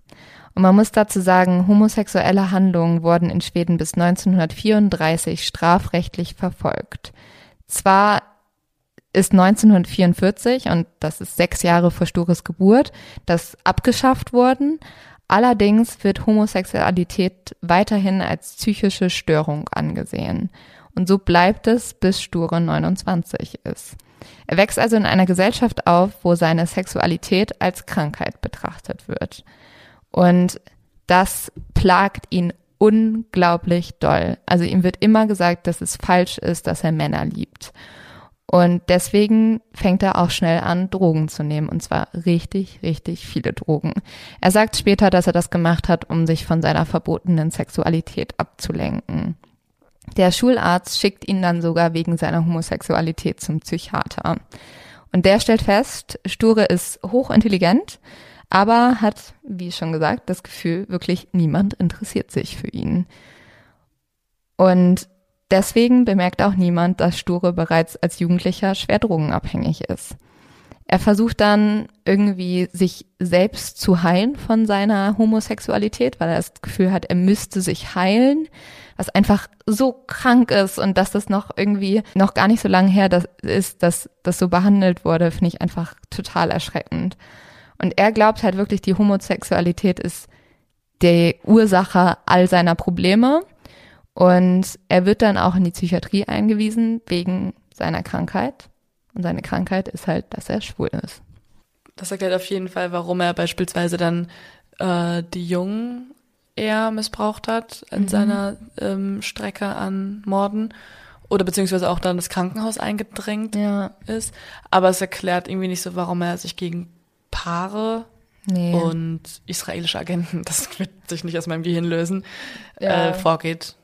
Und man muss dazu sagen, homosexuelle Handlungen wurden in Schweden bis 1934 strafrechtlich verfolgt. Zwar ist 1944, und das ist sechs Jahre vor Stures Geburt, das abgeschafft worden. Allerdings wird Homosexualität weiterhin als psychische Störung angesehen. Und so bleibt es, bis Sture 29 ist. Er wächst also in einer Gesellschaft auf, wo seine Sexualität als Krankheit betrachtet wird. Und das plagt ihn unglaublich doll. Also ihm wird immer gesagt, dass es falsch ist, dass er Männer liebt. Und deswegen fängt er auch schnell an, Drogen zu nehmen. Und zwar richtig, richtig viele Drogen. Er sagt später, dass er das gemacht hat, um sich von seiner verbotenen Sexualität abzulenken. Der Schularzt schickt ihn dann sogar wegen seiner Homosexualität zum Psychiater. Und der stellt fest, Sture ist hochintelligent, aber hat, wie schon gesagt, das Gefühl, wirklich niemand interessiert sich für ihn. Und deswegen bemerkt auch niemand, dass Sture bereits als Jugendlicher schwer drogenabhängig ist. Er versucht dann irgendwie sich selbst zu heilen von seiner Homosexualität, weil er das Gefühl hat, er müsste sich heilen was einfach so krank ist und dass das noch irgendwie noch gar nicht so lange her das ist, dass das so behandelt wurde, finde ich einfach total erschreckend. Und er glaubt halt wirklich, die Homosexualität ist die Ursache all seiner Probleme. Und er wird dann auch in die Psychiatrie eingewiesen wegen seiner Krankheit. Und seine Krankheit ist halt, dass er schwul ist. Das erklärt auf jeden Fall, warum er beispielsweise dann äh, die Jungen er missbraucht hat in mhm. seiner ähm, Strecke an Morden oder beziehungsweise auch dann das Krankenhaus eingedrängt ja. ist. Aber es erklärt irgendwie nicht so, warum er sich gegen Paare nee. und israelische Agenten, das wird sich nicht aus meinem Gehirn lösen, ja. äh, vorgeht.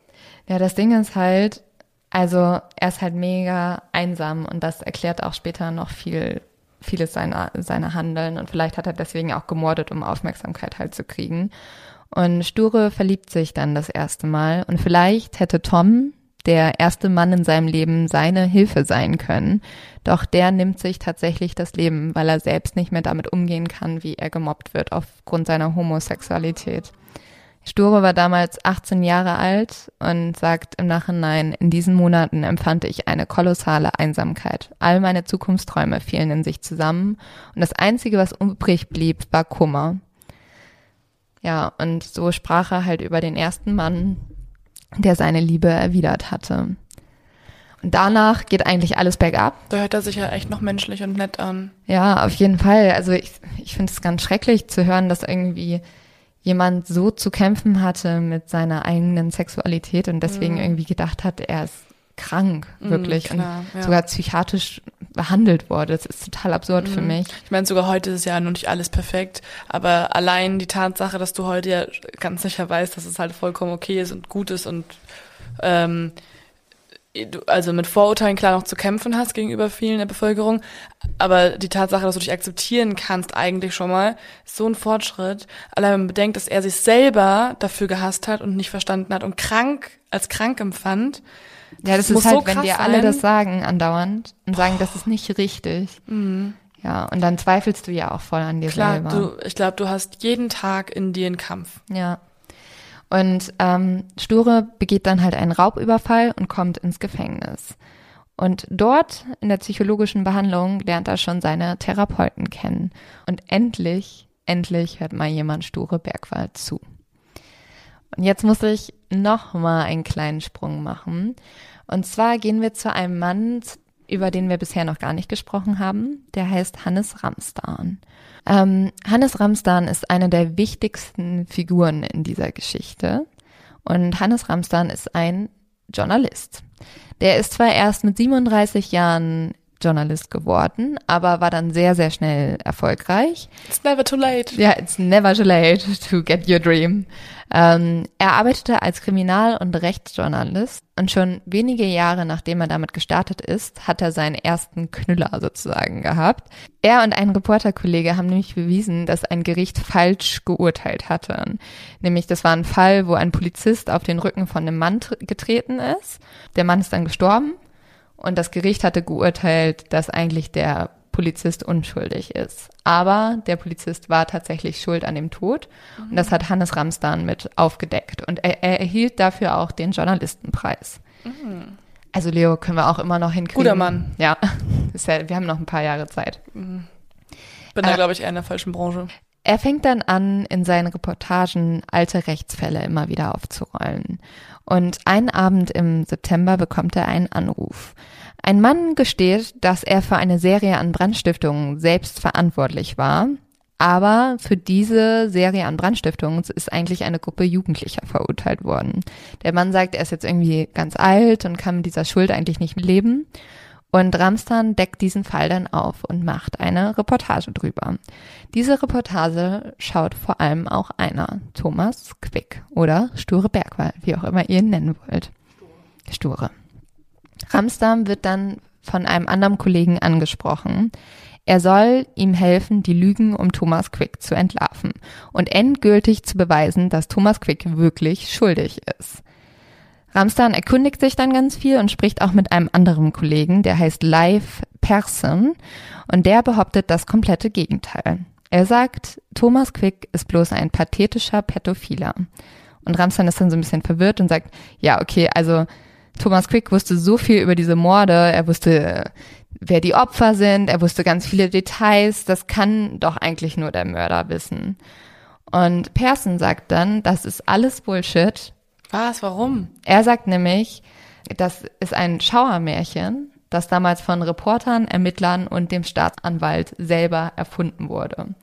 Ja, das Ding ist halt, also er ist halt mega einsam und das erklärt auch später noch viel vieles seiner, seiner Handeln und vielleicht hat er deswegen auch gemordet, um Aufmerksamkeit halt zu kriegen. Und Sture verliebt sich dann das erste Mal und vielleicht hätte Tom, der erste Mann in seinem Leben, seine Hilfe sein können. Doch der nimmt sich tatsächlich das Leben, weil er selbst nicht mehr damit umgehen kann, wie er gemobbt wird aufgrund seiner Homosexualität. Sture war damals 18 Jahre alt und sagt im Nachhinein, in diesen Monaten empfand ich eine kolossale Einsamkeit. All meine Zukunftsträume fielen in sich zusammen und das Einzige, was übrig blieb, war Kummer. Ja, und so sprach er halt über den ersten Mann, der seine Liebe erwidert hatte. Und danach geht eigentlich alles bergab. Da hört er sich ja echt noch menschlich und nett an. Ja, auf jeden Fall. Also ich, ich finde es ganz schrecklich zu hören, dass irgendwie jemand so zu kämpfen hatte mit seiner eigenen Sexualität und deswegen mhm. irgendwie gedacht hat, er ist krank, mhm, wirklich. Mm, klar, und ja. sogar psychiatrisch behandelt wurde. Das ist total absurd mm. für mich. Ich meine, sogar heute ist es ja noch nicht alles perfekt, aber allein die Tatsache, dass du heute ja ganz sicher weißt, dass es halt vollkommen okay ist und gut ist und ähm, du also mit Vorurteilen klar noch zu kämpfen hast gegenüber vielen der Bevölkerung, aber die Tatsache, dass du dich akzeptieren kannst, eigentlich schon mal, ist so ein Fortschritt. Allein wenn man bedenkt, dass er sich selber dafür gehasst hat und nicht verstanden hat und krank als krank empfand, ja, das, das ist halt, so wenn dir alle das sagen andauernd und sagen, das ist nicht richtig. Mhm. Ja, und dann zweifelst du ja auch voll an dir Klar, selber. Du, ich glaube, du hast jeden Tag in dir einen Kampf. Ja. Und ähm, Sture begeht dann halt einen Raubüberfall und kommt ins Gefängnis. Und dort in der psychologischen Behandlung lernt er schon seine Therapeuten kennen. Und endlich, endlich hört mal jemand Sture Bergwald zu. Und jetzt muss ich noch mal einen kleinen Sprung machen. Und zwar gehen wir zu einem Mann, über den wir bisher noch gar nicht gesprochen haben. Der heißt Hannes Ramstan. Ähm, Hannes Ramstan ist eine der wichtigsten Figuren in dieser Geschichte. Und Hannes Ramstan ist ein Journalist. Der ist zwar erst mit 37 Jahren Journalist geworden, aber war dann sehr, sehr schnell erfolgreich. It's never too late. Ja, it's never too late to get your dream. Ähm, er arbeitete als Kriminal- und Rechtsjournalist und schon wenige Jahre nachdem er damit gestartet ist, hat er seinen ersten Knüller sozusagen gehabt. Er und ein Reporterkollege haben nämlich bewiesen, dass ein Gericht falsch geurteilt hatte. Nämlich, das war ein Fall, wo ein Polizist auf den Rücken von einem Mann getreten ist. Der Mann ist dann gestorben und das Gericht hatte geurteilt, dass eigentlich der Polizist unschuldig ist. Aber der Polizist war tatsächlich schuld an dem Tod. Und das hat Hannes Ramsdan mit aufgedeckt. Und er, er erhielt dafür auch den Journalistenpreis. Mhm. Also Leo können wir auch immer noch hinkriegen. Guter Mann. Ja, ja wir haben noch ein paar Jahre Zeit. Mhm. Bin da, glaube ich, eher in der falschen Branche. Er fängt dann an, in seinen Reportagen alte Rechtsfälle immer wieder aufzurollen. Und einen Abend im September bekommt er einen Anruf. Ein Mann gesteht, dass er für eine Serie an Brandstiftungen selbst verantwortlich war, aber für diese Serie an Brandstiftungen ist eigentlich eine Gruppe Jugendlicher verurteilt worden. Der Mann sagt, er ist jetzt irgendwie ganz alt und kann mit dieser Schuld eigentlich nicht leben. Und Ramstan deckt diesen Fall dann auf und macht eine Reportage drüber. Diese Reportage schaut vor allem auch einer, Thomas Quick oder Sture Bergwall, wie auch immer ihr ihn nennen wollt. Sture. Ramsdam wird dann von einem anderen Kollegen angesprochen. Er soll ihm helfen, die Lügen um Thomas Quick zu entlarven und endgültig zu beweisen, dass Thomas Quick wirklich schuldig ist. Ramstan erkundigt sich dann ganz viel und spricht auch mit einem anderen Kollegen, der heißt Live Persson und der behauptet das komplette Gegenteil. Er sagt, Thomas Quick ist bloß ein pathetischer Pädophiler. Und Ramstan ist dann so ein bisschen verwirrt und sagt, ja, okay, also Thomas Quick wusste so viel über diese Morde, er wusste, wer die Opfer sind, er wusste ganz viele Details, das kann doch eigentlich nur der Mörder wissen. Und Persson sagt dann, das ist alles Bullshit. Was? Warum? Er sagt nämlich, das ist ein Schauermärchen, das damals von Reportern, Ermittlern und dem Staatsanwalt selber erfunden wurde.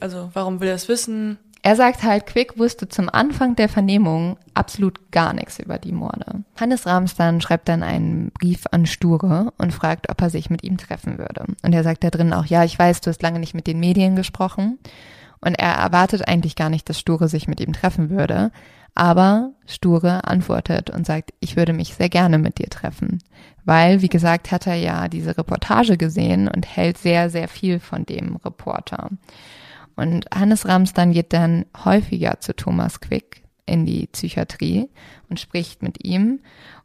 Also, warum will er es wissen? Er sagt halt, Quick wusste zum Anfang der Vernehmung absolut gar nichts über die Morde. Hannes Ramstan schreibt dann einen Brief an Sture und fragt, ob er sich mit ihm treffen würde. Und er sagt da drin auch, ja, ich weiß, du hast lange nicht mit den Medien gesprochen. Und er erwartet eigentlich gar nicht, dass Sture sich mit ihm treffen würde. Aber Sture antwortet und sagt, ich würde mich sehr gerne mit dir treffen. Weil, wie gesagt, hat er ja diese Reportage gesehen und hält sehr, sehr viel von dem Reporter. Und Hannes Ramsdan geht dann häufiger zu Thomas Quick in die Psychiatrie und spricht mit ihm.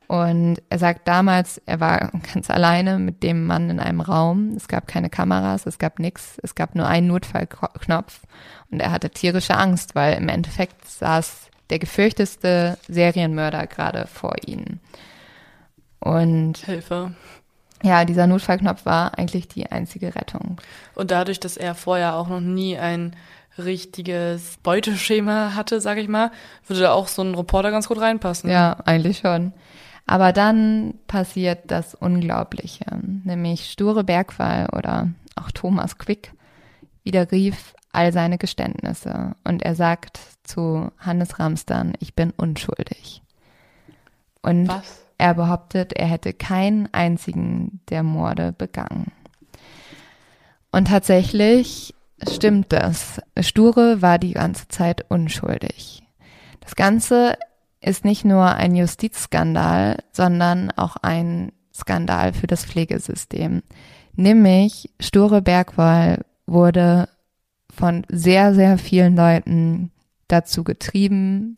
Und er sagt damals, er war ganz alleine mit dem Mann in einem Raum. Es gab keine Kameras, es gab nichts, es gab nur einen Notfallknopf. Und er hatte tierische Angst, weil im Endeffekt saß der gefürchteste Serienmörder gerade vor ihnen. Und Hilfe. Ja, dieser Notfallknopf war eigentlich die einzige Rettung. Und dadurch, dass er vorher auch noch nie ein richtiges Beuteschema hatte, sag ich mal, würde da auch so ein Reporter ganz gut reinpassen. Ja, eigentlich schon. Aber dann passiert das Unglaubliche, nämlich Sture Bergwall oder auch Thomas Quick widerrief all seine Geständnisse und er sagt zu Hannes Ramstan, ich bin unschuldig. Und Was? Er behauptet, er hätte keinen einzigen der Morde begangen. Und tatsächlich stimmt das. Sture war die ganze Zeit unschuldig. Das Ganze ist nicht nur ein Justizskandal, sondern auch ein Skandal für das Pflegesystem. Nämlich Sture Bergwall wurde von sehr, sehr vielen Leuten dazu getrieben,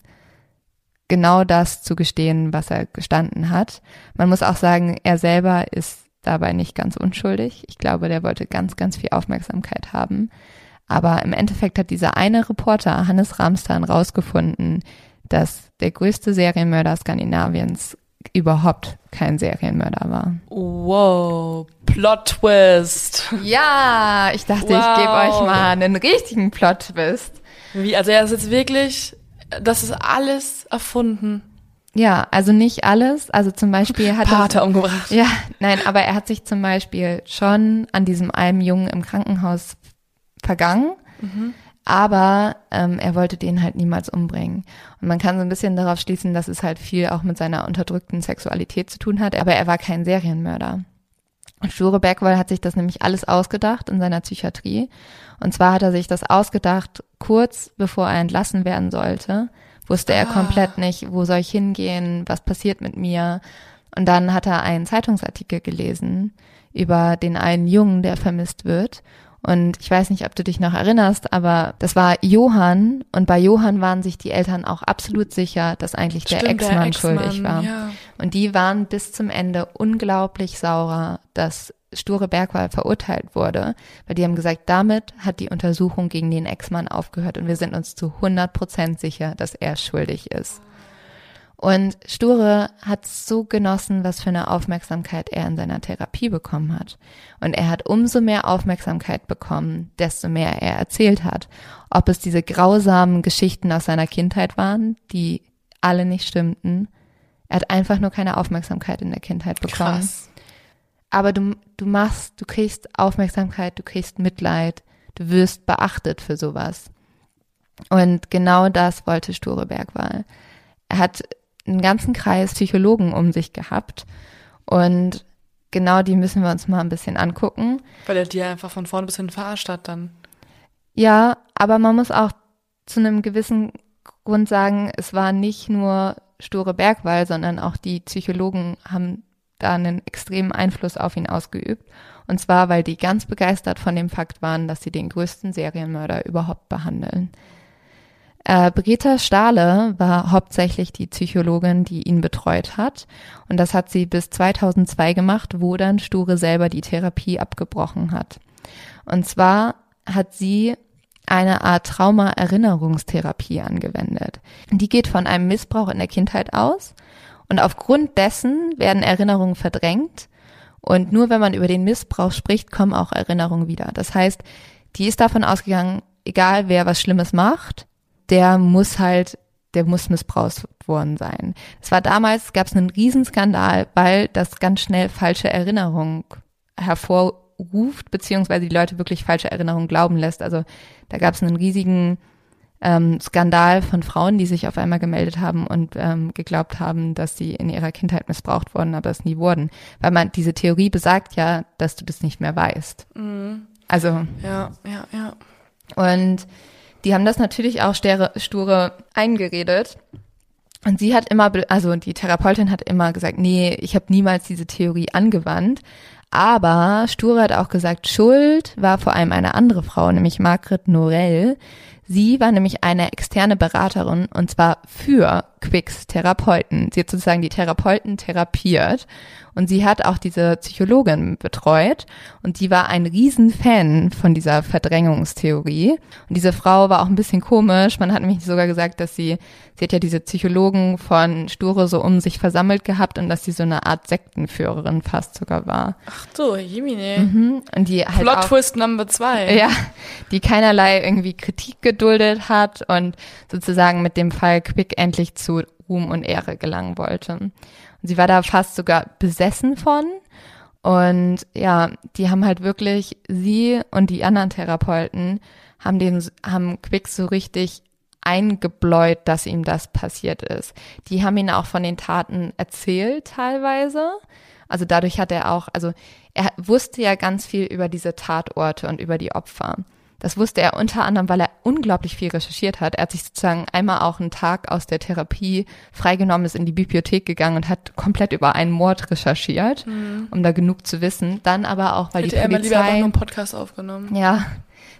genau das zu gestehen, was er gestanden hat. Man muss auch sagen, er selber ist dabei nicht ganz unschuldig. Ich glaube, der wollte ganz, ganz viel Aufmerksamkeit haben. Aber im Endeffekt hat dieser eine Reporter, Hannes Ramstan, rausgefunden, dass der größte Serienmörder Skandinaviens überhaupt kein Serienmörder war. Wow, Plot Twist. Ja, ich dachte, wow. ich gebe euch mal einen richtigen Plot Twist. Wie, also er ist jetzt wirklich das ist alles erfunden. Ja, also nicht alles. Also zum Beispiel hat Pater er, umgebracht. Ja, nein, aber er hat sich zum Beispiel schon an diesem einen Jungen im Krankenhaus vergangen. Mhm. Aber ähm, er wollte den halt niemals umbringen. Und man kann so ein bisschen darauf schließen, dass es halt viel auch mit seiner unterdrückten Sexualität zu tun hat. Aber er war kein Serienmörder. Und Sture Bergwall hat sich das nämlich alles ausgedacht in seiner Psychiatrie. Und zwar hat er sich das ausgedacht, kurz bevor er entlassen werden sollte. Wusste er Ah. komplett nicht, wo soll ich hingehen, was passiert mit mir. Und dann hat er einen Zeitungsartikel gelesen über den einen Jungen, der vermisst wird. Und ich weiß nicht, ob du dich noch erinnerst, aber das war Johann. Und bei Johann waren sich die Eltern auch absolut sicher, dass eigentlich der Ex-Mann schuldig Ex-Mann, war. Ja. Und die waren bis zum Ende unglaublich saurer, dass Sture Bergwall verurteilt wurde, weil die haben gesagt, damit hat die Untersuchung gegen den Ex-Mann aufgehört und wir sind uns zu 100 Prozent sicher, dass er schuldig ist. Und Sture hat so genossen, was für eine Aufmerksamkeit er in seiner Therapie bekommen hat. Und er hat umso mehr Aufmerksamkeit bekommen, desto mehr er erzählt hat. Ob es diese grausamen Geschichten aus seiner Kindheit waren, die alle nicht stimmten. Er hat einfach nur keine Aufmerksamkeit in der Kindheit bekommen. Krass. Aber du, du machst, du kriegst Aufmerksamkeit, du kriegst Mitleid, du wirst beachtet für sowas. Und genau das wollte Sture Bergwall. Er hat einen ganzen Kreis Psychologen um sich gehabt und genau die müssen wir uns mal ein bisschen angucken. Weil er dir einfach von vorne bis hinten verarscht hat dann. Ja, aber man muss auch zu einem gewissen Grund sagen, es war nicht nur Sture Bergwall, sondern auch die Psychologen haben da einen extremen Einfluss auf ihn ausgeübt. Und zwar, weil die ganz begeistert von dem Fakt waren, dass sie den größten Serienmörder überhaupt behandeln. Äh, Britta Stahle war hauptsächlich die Psychologin, die ihn betreut hat. Und das hat sie bis 2002 gemacht, wo dann Sture selber die Therapie abgebrochen hat. Und zwar hat sie eine Art Trauma-Erinnerungstherapie angewendet. Die geht von einem Missbrauch in der Kindheit aus und aufgrund dessen werden Erinnerungen verdrängt und nur wenn man über den Missbrauch spricht, kommen auch Erinnerungen wieder. Das heißt, die ist davon ausgegangen, egal wer was Schlimmes macht, der muss halt, der muss missbraucht worden sein. Es war damals, gab es einen Riesenskandal, weil das ganz schnell falsche Erinnerungen hervorruft, beziehungsweise die Leute wirklich falsche Erinnerungen glauben lässt. Also da gab es einen riesigen ähm, Skandal von Frauen, die sich auf einmal gemeldet haben und ähm, geglaubt haben, dass sie in ihrer Kindheit missbraucht wurden, aber es nie wurden. Weil man, diese Theorie besagt ja, dass du das nicht mehr weißt. Also, Ja, ja, ja. und die haben das natürlich auch stere, sture eingeredet. Und sie hat immer, also die Therapeutin hat immer gesagt, nee, ich habe niemals diese Theorie angewandt. Aber Sture hat auch gesagt, Schuld war vor allem eine andere Frau, nämlich Margret Norell. Sie war nämlich eine externe Beraterin und zwar für Quicks Therapeuten. Sie hat sozusagen die Therapeuten therapiert und sie hat auch diese Psychologin betreut und die war ein Riesenfan von dieser Verdrängungstheorie. Und diese Frau war auch ein bisschen komisch. Man hat nämlich sogar gesagt, dass sie, sie hat ja diese Psychologen von Sture so um sich versammelt gehabt und dass sie so eine Art Sektenführerin fast sogar war. Ach du, Jimine. Mhm. Und die halt Plot auch, Twist Number zwei. ja, die keinerlei irgendwie Kritik geduldet hat und sozusagen mit dem Fall Quick endlich zu Ruhm und Ehre gelangen wollte. Und sie war da fast sogar besessen von. Und ja, die haben halt wirklich, sie und die anderen Therapeuten haben den, haben Quick so richtig eingebläut, dass ihm das passiert ist. Die haben ihn auch von den Taten erzählt teilweise. Also dadurch hat er auch, also er wusste ja ganz viel über diese Tatorte und über die Opfer. Das wusste er unter anderem, weil er unglaublich viel recherchiert hat. Er hat sich sozusagen einmal auch einen Tag aus der Therapie freigenommen, ist in die Bibliothek gegangen und hat komplett über einen Mord recherchiert, um da genug zu wissen. Dann aber auch, weil Hätte die er mal lieber Polizei, nur einen Podcast aufgenommen. ja,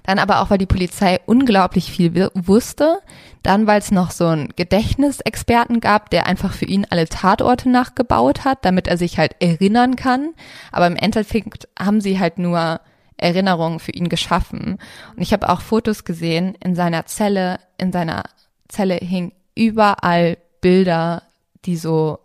dann aber auch, weil die Polizei unglaublich viel wusste. Dann, weil es noch so einen Gedächtnisexperten gab, der einfach für ihn alle Tatorte nachgebaut hat, damit er sich halt erinnern kann. Aber im Endeffekt haben sie halt nur Erinnerungen für ihn geschaffen. Und ich habe auch Fotos gesehen in seiner Zelle. In seiner Zelle hingen überall Bilder, die so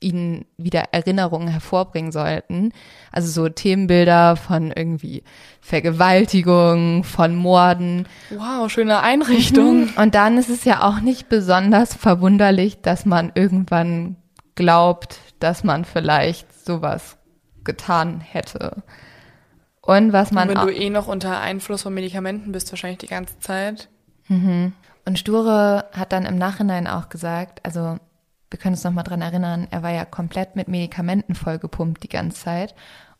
ihnen wieder Erinnerungen hervorbringen sollten. Also so Themenbilder von irgendwie Vergewaltigung, von Morden. Wow, schöne Einrichtung. Und dann ist es ja auch nicht besonders verwunderlich, dass man irgendwann glaubt, dass man vielleicht sowas getan hätte. Und was man Wenn auch, du eh noch unter Einfluss von Medikamenten bist, wahrscheinlich die ganze Zeit. Und Sture hat dann im Nachhinein auch gesagt, also wir können uns noch mal dran erinnern, er war ja komplett mit Medikamenten vollgepumpt die ganze Zeit.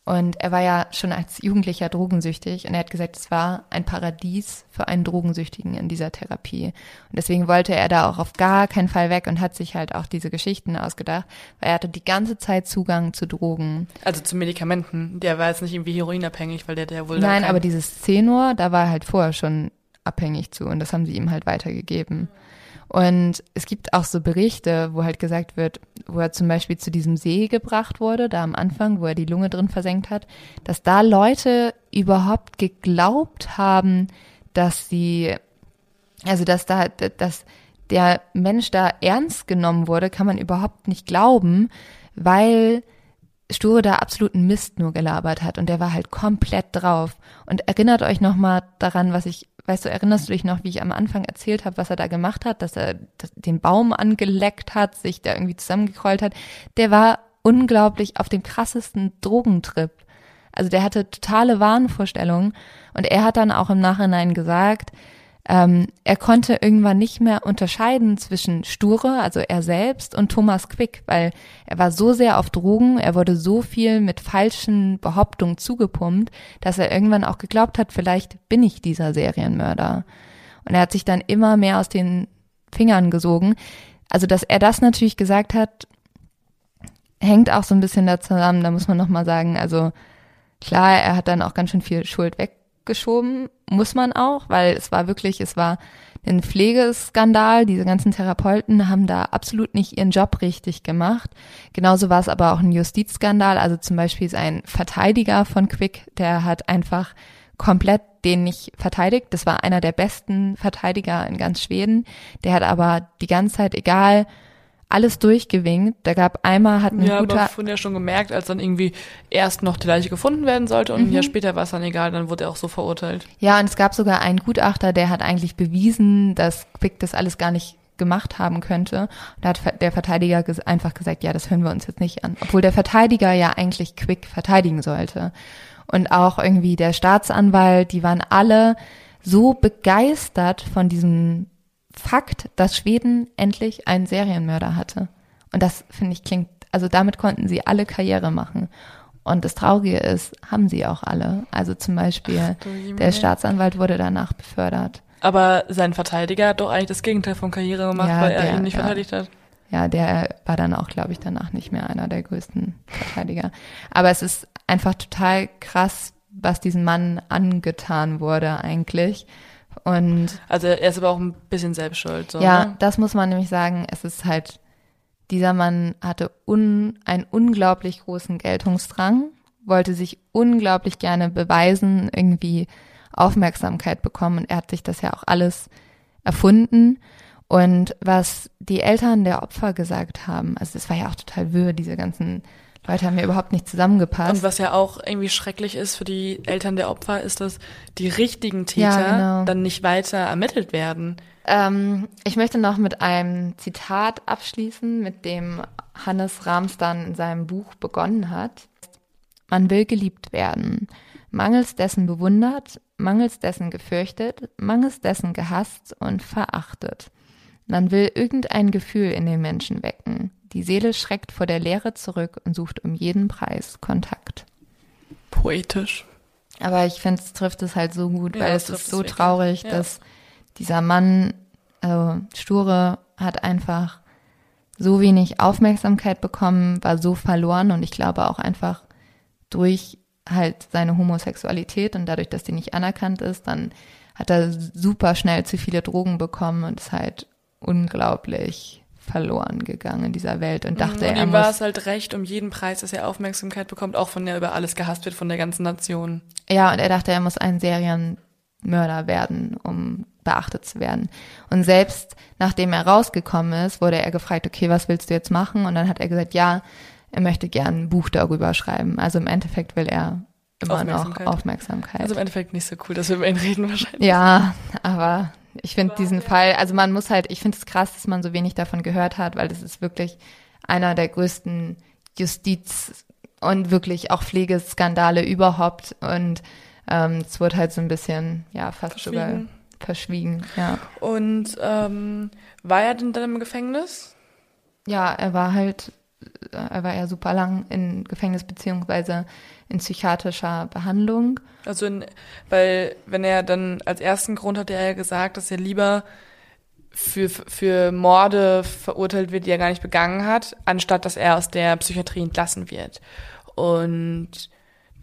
Und er war ja schon als Jugendlicher drogensüchtig und er hat gesagt, es war ein Paradies für einen Drogensüchtigen in dieser Therapie. Und deswegen wollte er da auch auf gar keinen Fall weg und hat sich halt auch diese Geschichten ausgedacht, weil er hatte die ganze Zeit Zugang zu Drogen. Also zu Medikamenten. Der war jetzt nicht irgendwie heroinabhängig, weil der der wohl. Nein, aber dieses Zenor, da war er halt vorher schon abhängig zu und das haben sie ihm halt weitergegeben. Und es gibt auch so Berichte, wo halt gesagt wird, wo er zum Beispiel zu diesem See gebracht wurde, da am Anfang, wo er die Lunge drin versenkt hat, dass da Leute überhaupt geglaubt haben, dass sie, also dass da, dass der Mensch da ernst genommen wurde, kann man überhaupt nicht glauben, weil Sture da absoluten Mist nur gelabert hat und der war halt komplett drauf. Und erinnert euch nochmal daran, was ich Weißt du, erinnerst du dich noch, wie ich am Anfang erzählt habe, was er da gemacht hat, dass er den Baum angeleckt hat, sich da irgendwie zusammengekrollt hat? Der war unglaublich auf dem krassesten Drogentrip. Also der hatte totale Wahnvorstellungen und er hat dann auch im Nachhinein gesagt, ähm, er konnte irgendwann nicht mehr unterscheiden zwischen Sture, also er selbst, und Thomas Quick, weil er war so sehr auf Drogen, er wurde so viel mit falschen Behauptungen zugepumpt, dass er irgendwann auch geglaubt hat, vielleicht bin ich dieser Serienmörder. Und er hat sich dann immer mehr aus den Fingern gesogen. Also, dass er das natürlich gesagt hat, hängt auch so ein bisschen da zusammen, da muss man nochmal sagen, also klar, er hat dann auch ganz schön viel Schuld weg geschoben, muss man auch, weil es war wirklich, es war ein Pflegeskandal. Diese ganzen Therapeuten haben da absolut nicht ihren Job richtig gemacht. Genauso war es aber auch ein Justizskandal. Also zum Beispiel ist ein Verteidiger von Quick, der hat einfach komplett den nicht verteidigt. Das war einer der besten Verteidiger in ganz Schweden. Der hat aber die ganze Zeit, egal alles durchgewinkt. Da gab einmal hat ein ja, guter. aber ja schon gemerkt, als dann irgendwie erst noch die Leiche gefunden werden sollte und mhm. ein Jahr später war es dann egal, dann wurde er auch so verurteilt. Ja, und es gab sogar einen Gutachter, der hat eigentlich bewiesen, dass Quick das alles gar nicht gemacht haben könnte. Da hat der Verteidiger einfach gesagt, ja, das hören wir uns jetzt nicht an. Obwohl der Verteidiger ja eigentlich Quick verteidigen sollte. Und auch irgendwie der Staatsanwalt, die waren alle so begeistert von diesem Fakt, dass Schweden endlich einen Serienmörder hatte. Und das, finde ich, klingt, also damit konnten sie alle Karriere machen. Und das Traurige ist, haben sie auch alle. Also zum Beispiel, Ach, der Staatsanwalt wurde danach befördert. Aber sein Verteidiger hat doch eigentlich das Gegenteil von Karriere gemacht, ja, weil er ihn nicht ja. verteidigt hat. Ja, der war dann auch, glaube ich, danach nicht mehr einer der größten Verteidiger. Aber es ist einfach total krass, was diesem Mann angetan wurde eigentlich. Und also er ist aber auch ein bisschen selbst schuld. So, ja, ne? das muss man nämlich sagen. Es ist halt, dieser Mann hatte un, einen unglaublich großen Geltungsdrang, wollte sich unglaublich gerne beweisen, irgendwie Aufmerksamkeit bekommen. Und er hat sich das ja auch alles erfunden. Und was die Eltern der Opfer gesagt haben, also das war ja auch total wirr, diese ganzen Leute haben ja überhaupt nicht zusammengepasst. Und was ja auch irgendwie schrecklich ist für die Eltern der Opfer, ist, dass die richtigen Täter ja, genau. dann nicht weiter ermittelt werden. Ähm, ich möchte noch mit einem Zitat abschließen, mit dem Hannes Rams dann in seinem Buch begonnen hat. Man will geliebt werden, mangels dessen bewundert, mangels dessen gefürchtet, mangels dessen gehasst und verachtet. Man will irgendein Gefühl in den Menschen wecken, die Seele schreckt vor der Leere zurück und sucht um jeden Preis Kontakt. Poetisch. Aber ich finde, es trifft es halt so gut, ja, weil es ist so traurig, ja. dass dieser Mann, also Sture, hat einfach so wenig Aufmerksamkeit bekommen, war so verloren und ich glaube auch einfach durch halt seine Homosexualität und dadurch, dass die nicht anerkannt ist, dann hat er super schnell zu viele Drogen bekommen und ist halt unglaublich verloren gegangen in dieser Welt und dachte, und er ihm war es halt recht um jeden Preis, dass er Aufmerksamkeit bekommt, auch von der über alles gehasst wird von der ganzen Nation. Ja, und er dachte, er muss ein Serienmörder werden, um beachtet zu werden. Und selbst nachdem er rausgekommen ist, wurde er gefragt, okay, was willst du jetzt machen? Und dann hat er gesagt, ja, er möchte gern ein Buch darüber schreiben. Also im Endeffekt will er immer Aufmerksamkeit. noch Aufmerksamkeit. Also im Endeffekt nicht so cool, dass wir über ihn reden wahrscheinlich. Ja, aber ich finde diesen Fall, also man muss halt, ich finde es krass, dass man so wenig davon gehört hat, weil das ist wirklich einer der größten Justiz- und wirklich auch Pflegeskandale überhaupt. Und ähm, es wurde halt so ein bisschen, ja, fast verschwiegen. sogar verschwiegen. Ja. Und ähm, war er denn dann im Gefängnis? Ja, er war halt äh, er war ja super lang in Gefängnis beziehungsweise in psychiatrischer Behandlung. Also, in, weil, wenn er dann als ersten Grund hat er ja gesagt, dass er lieber für, für Morde verurteilt wird, die er gar nicht begangen hat, anstatt dass er aus der Psychiatrie entlassen wird. Und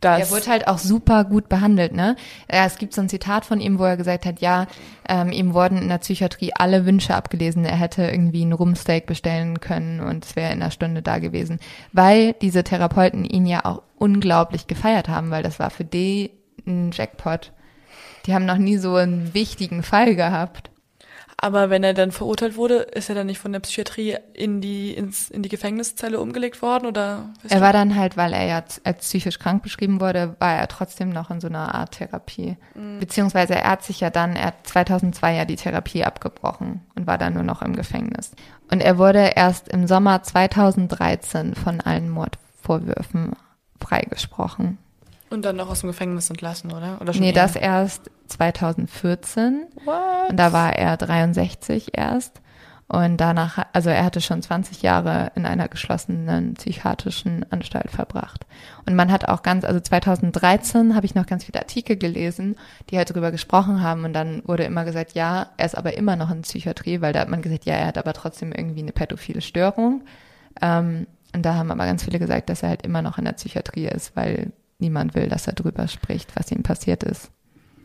das er wurde halt auch super gut behandelt, ne? Ja, es gibt so ein Zitat von ihm, wo er gesagt hat, ja, ähm, ihm wurden in der Psychiatrie alle Wünsche abgelesen. Er hätte irgendwie einen Rumsteak bestellen können und es wäre in einer Stunde da gewesen. Weil diese Therapeuten ihn ja auch unglaublich gefeiert haben, weil das war für die ein Jackpot. Die haben noch nie so einen wichtigen Fall gehabt. Aber wenn er dann verurteilt wurde, ist er dann nicht von der Psychiatrie in die, ins, in die Gefängniszelle umgelegt worden oder? Er war dann halt, weil er ja als psychisch krank beschrieben wurde, war er trotzdem noch in so einer Art Therapie. Mhm. Beziehungsweise er hat sich ja dann, er hat 2002 ja die Therapie abgebrochen und war dann nur noch im Gefängnis. Und er wurde erst im Sommer 2013 von allen Mordvorwürfen freigesprochen. Und dann noch aus dem Gefängnis entlassen, oder? oder schon nee, eher? das erst 2014. What? Und da war er 63 erst. Und danach, also er hatte schon 20 Jahre in einer geschlossenen psychiatrischen Anstalt verbracht. Und man hat auch ganz, also 2013 habe ich noch ganz viele Artikel gelesen, die halt darüber gesprochen haben. Und dann wurde immer gesagt, ja, er ist aber immer noch in Psychiatrie, weil da hat man gesagt, ja, er hat aber trotzdem irgendwie eine pädophile Störung. Ähm, und da haben aber ganz viele gesagt, dass er halt immer noch in der Psychiatrie ist, weil niemand will, dass er drüber spricht, was ihm passiert ist.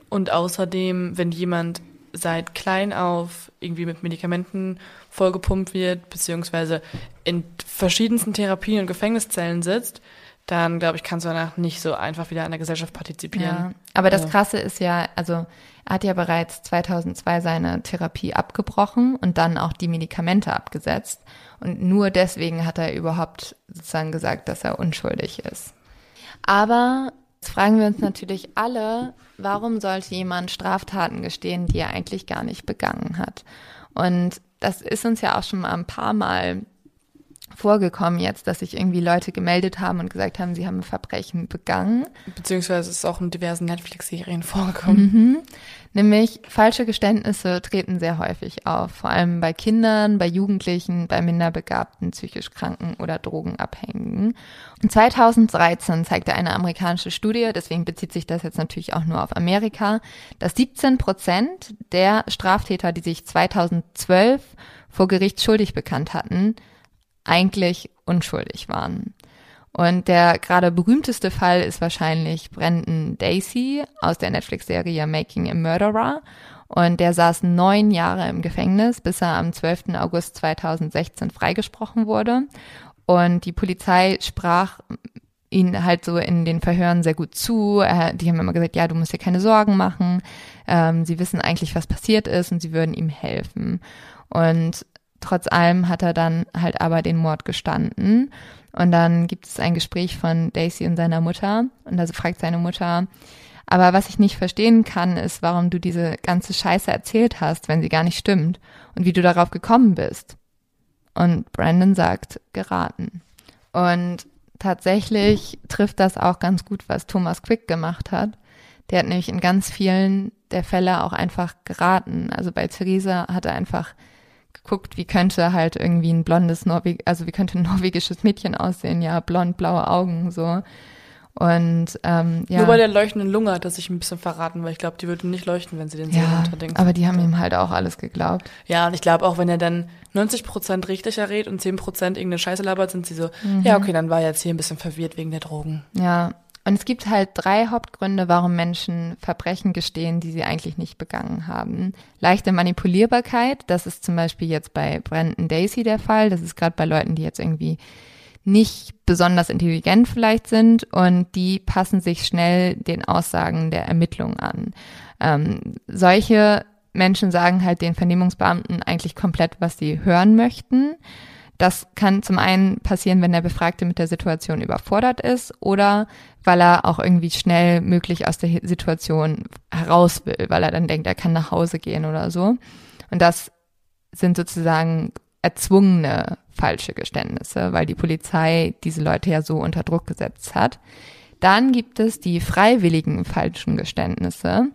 Und außerdem, wenn jemand seit klein auf irgendwie mit Medikamenten vollgepumpt wird, beziehungsweise in verschiedensten Therapien und Gefängniszellen sitzt, dann glaube ich, kannst du danach nicht so einfach wieder an der Gesellschaft partizipieren. Ja, aber das Krasse ist ja, also er hat ja bereits 2002 seine Therapie abgebrochen und dann auch die Medikamente abgesetzt. Und nur deswegen hat er überhaupt sozusagen gesagt, dass er unschuldig ist. Aber jetzt fragen wir uns natürlich alle, warum sollte jemand Straftaten gestehen, die er eigentlich gar nicht begangen hat? Und das ist uns ja auch schon mal ein paar Mal vorgekommen jetzt, dass sich irgendwie Leute gemeldet haben und gesagt haben, sie haben ein Verbrechen begangen. Beziehungsweise ist es auch in diversen Netflix-Serien vorgekommen. Mhm. Nämlich falsche Geständnisse treten sehr häufig auf, vor allem bei Kindern, bei Jugendlichen, bei minderbegabten, psychisch Kranken oder Drogenabhängigen. Und 2013 zeigte eine amerikanische Studie, deswegen bezieht sich das jetzt natürlich auch nur auf Amerika, dass 17 Prozent der Straftäter, die sich 2012 vor Gericht schuldig bekannt hatten, eigentlich unschuldig waren. Und der gerade berühmteste Fall ist wahrscheinlich Brandon Daisy aus der Netflix-Serie Making a Murderer. Und der saß neun Jahre im Gefängnis, bis er am 12. August 2016 freigesprochen wurde. Und die Polizei sprach ihn halt so in den Verhören sehr gut zu. Die haben immer gesagt, ja, du musst dir keine Sorgen machen. Ähm, sie wissen eigentlich, was passiert ist und sie würden ihm helfen. Und trotz allem hat er dann halt aber den Mord gestanden. Und dann gibt es ein Gespräch von Daisy und seiner Mutter. Und also fragt seine Mutter, aber was ich nicht verstehen kann, ist, warum du diese ganze Scheiße erzählt hast, wenn sie gar nicht stimmt. Und wie du darauf gekommen bist. Und Brandon sagt, geraten. Und tatsächlich trifft das auch ganz gut, was Thomas Quick gemacht hat. Der hat nämlich in ganz vielen der Fälle auch einfach geraten. Also bei Theresa hat er einfach geguckt, wie könnte halt irgendwie ein blondes Norweg, also wie könnte ein norwegisches Mädchen aussehen, ja, blond, blaue Augen, so. Und ähm, ja. Nur bei der leuchtenden Lunge hat er sich ein bisschen verraten, weil ich glaube, die würde nicht leuchten, wenn sie den ja, runterdenkt. Aber die haben ihm halt auch alles geglaubt. Ja, und ich glaube auch, wenn er dann 90 Prozent richtig errät und 10 Prozent irgendeine Scheiße labert, sind sie so, mhm. ja, okay, dann war er jetzt hier ein bisschen verwirrt wegen der Drogen. Ja, und es gibt halt drei Hauptgründe, warum Menschen Verbrechen gestehen, die sie eigentlich nicht begangen haben. Leichte Manipulierbarkeit, das ist zum Beispiel jetzt bei Brandon Daisy der Fall. Das ist gerade bei Leuten, die jetzt irgendwie nicht besonders intelligent vielleicht sind und die passen sich schnell den Aussagen der Ermittlung an. Ähm, solche Menschen sagen halt den Vernehmungsbeamten eigentlich komplett, was sie hören möchten. Das kann zum einen passieren, wenn der Befragte mit der Situation überfordert ist oder weil er auch irgendwie schnell möglich aus der Situation heraus will, weil er dann denkt, er kann nach Hause gehen oder so. Und das sind sozusagen erzwungene falsche Geständnisse, weil die Polizei diese Leute ja so unter Druck gesetzt hat. Dann gibt es die freiwilligen falschen Geständnisse.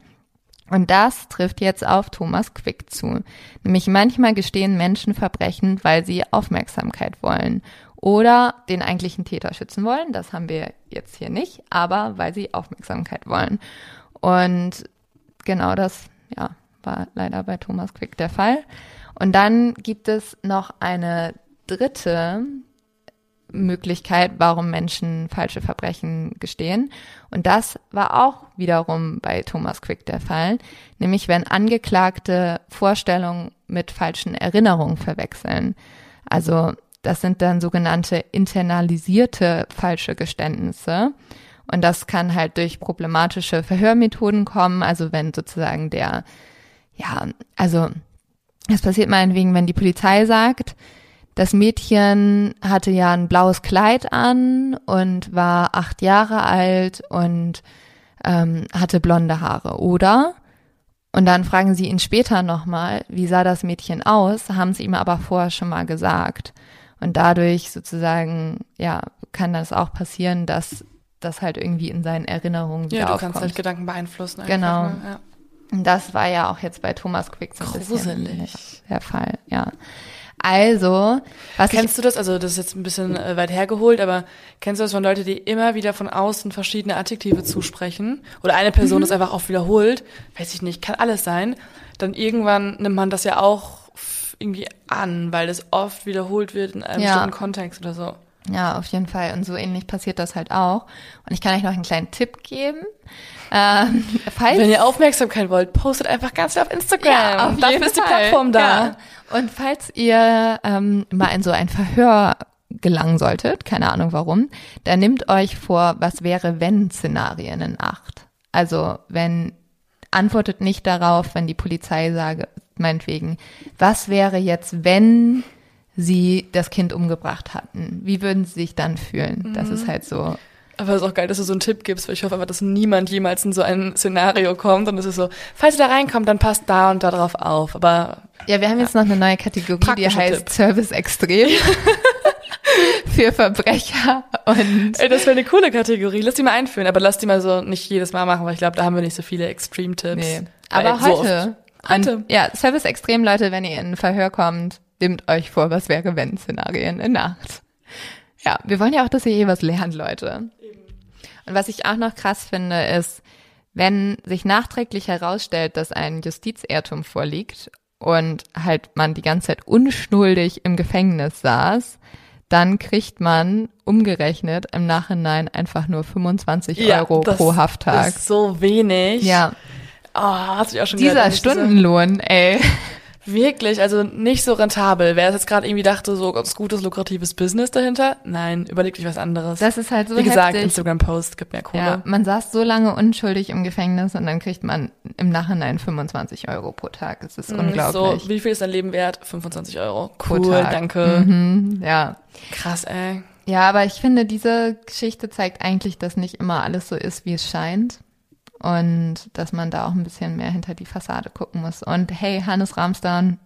Und das trifft jetzt auf Thomas Quick zu. Nämlich manchmal gestehen Menschen Verbrechen, weil sie Aufmerksamkeit wollen oder den eigentlichen Täter schützen wollen. Das haben wir jetzt hier nicht, aber weil sie Aufmerksamkeit wollen. Und genau das, ja, war leider bei Thomas Quick der Fall. Und dann gibt es noch eine dritte Möglichkeit, warum Menschen falsche Verbrechen gestehen. Und das war auch wiederum bei Thomas Quick der Fall, nämlich wenn Angeklagte Vorstellungen mit falschen Erinnerungen verwechseln. Also das sind dann sogenannte internalisierte falsche Geständnisse. Und das kann halt durch problematische Verhörmethoden kommen. Also wenn sozusagen der, ja, also es passiert meinetwegen, wenn die Polizei sagt, das Mädchen hatte ja ein blaues Kleid an und war acht Jahre alt und ähm, hatte blonde Haare, oder? Und dann fragen sie ihn später nochmal, wie sah das Mädchen aus, haben sie ihm aber vorher schon mal gesagt. Und dadurch sozusagen, ja, kann das auch passieren, dass das halt irgendwie in seinen Erinnerungen wieder Ja, du aufkommt. kannst halt Gedanken beeinflussen. Einfach, Genau. Ne? Ja. Und das war ja auch jetzt bei Thomas Quick so ein bisschen Gruselig. der Fall, ja. Also, was Kennst du das? Also das ist jetzt ein bisschen äh, weit hergeholt, aber kennst du das von Leuten, die immer wieder von außen verschiedene Adjektive zusprechen? Oder eine Person das einfach oft wiederholt? Weiß ich nicht, kann alles sein. Dann irgendwann nimmt man das ja auch irgendwie an, weil das oft wiederholt wird in einem Ja. bestimmten Kontext oder so. ja, auf jeden Fall. Und so ähnlich passiert das halt auch. Und ich kann euch noch einen kleinen Tipp geben. Ähm, falls Wenn ihr Aufmerksamkeit wollt, postet einfach ganz viel auf Instagram. auf Dafür ist die. Plattform da. Ja. Und falls ihr ähm, mal in so ein Verhör gelangen solltet, keine Ahnung warum, dann nehmt euch vor, was wäre, wenn Szenarien in Acht. Also wenn antwortet nicht darauf, wenn die Polizei sage, meinetwegen, was wäre jetzt, wenn sie das Kind umgebracht hatten? Wie würden sie sich dann fühlen? Das Mhm. ist halt so. Aber es ist auch geil, dass du so einen Tipp gibst, weil ich hoffe einfach, dass niemand jemals in so ein Szenario kommt und es ist so, falls ihr da reinkommt, dann passt da und da drauf auf. Aber Ja, wir haben jetzt noch eine neue Kategorie, die heißt Tipp. Service Extrem für Verbrecher und ey, das wäre eine coole Kategorie. Lass die mal einführen, aber lass die mal so nicht jedes Mal machen, weil ich glaube, da haben wir nicht so viele Extreme-Tipps. nee. Aber so heute, Heute. An, ja, Service Extrem, Leute, wenn ihr in ein Verhör kommt, nehmt euch vor, was wäre, wenn Szenarien in Nacht. Ja, wir wollen ja auch, dass ihr hier was lernt, Leute. Und was ich auch noch krass finde, ist, wenn sich nachträglich herausstellt, dass ein Justizirrtum vorliegt und halt man die ganze Zeit unschuldig im Gefängnis saß, dann kriegt man umgerechnet im Nachhinein einfach nur 25 Euro das pro Hafttag. ist so wenig. Ja, Oh, hast du ja auch schon dieser gehört, Stundenlohn, ey. Wirklich, also nicht so rentabel. Wer es jetzt gerade irgendwie dachte, so ganz gutes, lukratives Business dahinter, nein, überleg dich was anderes. Das ist halt so Wie gesagt. Instagram-Post gibt mehr Kohle. Ja, man saß so lange unschuldig im Gefängnis und dann kriegt man im Nachhinein 25 Euro pro Tag. Es ist Mm, unglaublich. So, wie viel ist dein Leben wert? 25 Euro. Pro Cool, Tag. danke. Mhm, ja. Krass, ey. Ja, aber ich finde, diese Geschichte zeigt eigentlich, dass nicht immer alles so ist, wie es scheint. Und dass man da auch ein bisschen mehr hinter die Fassade gucken muss. Und hey, Hannes Ramsdan,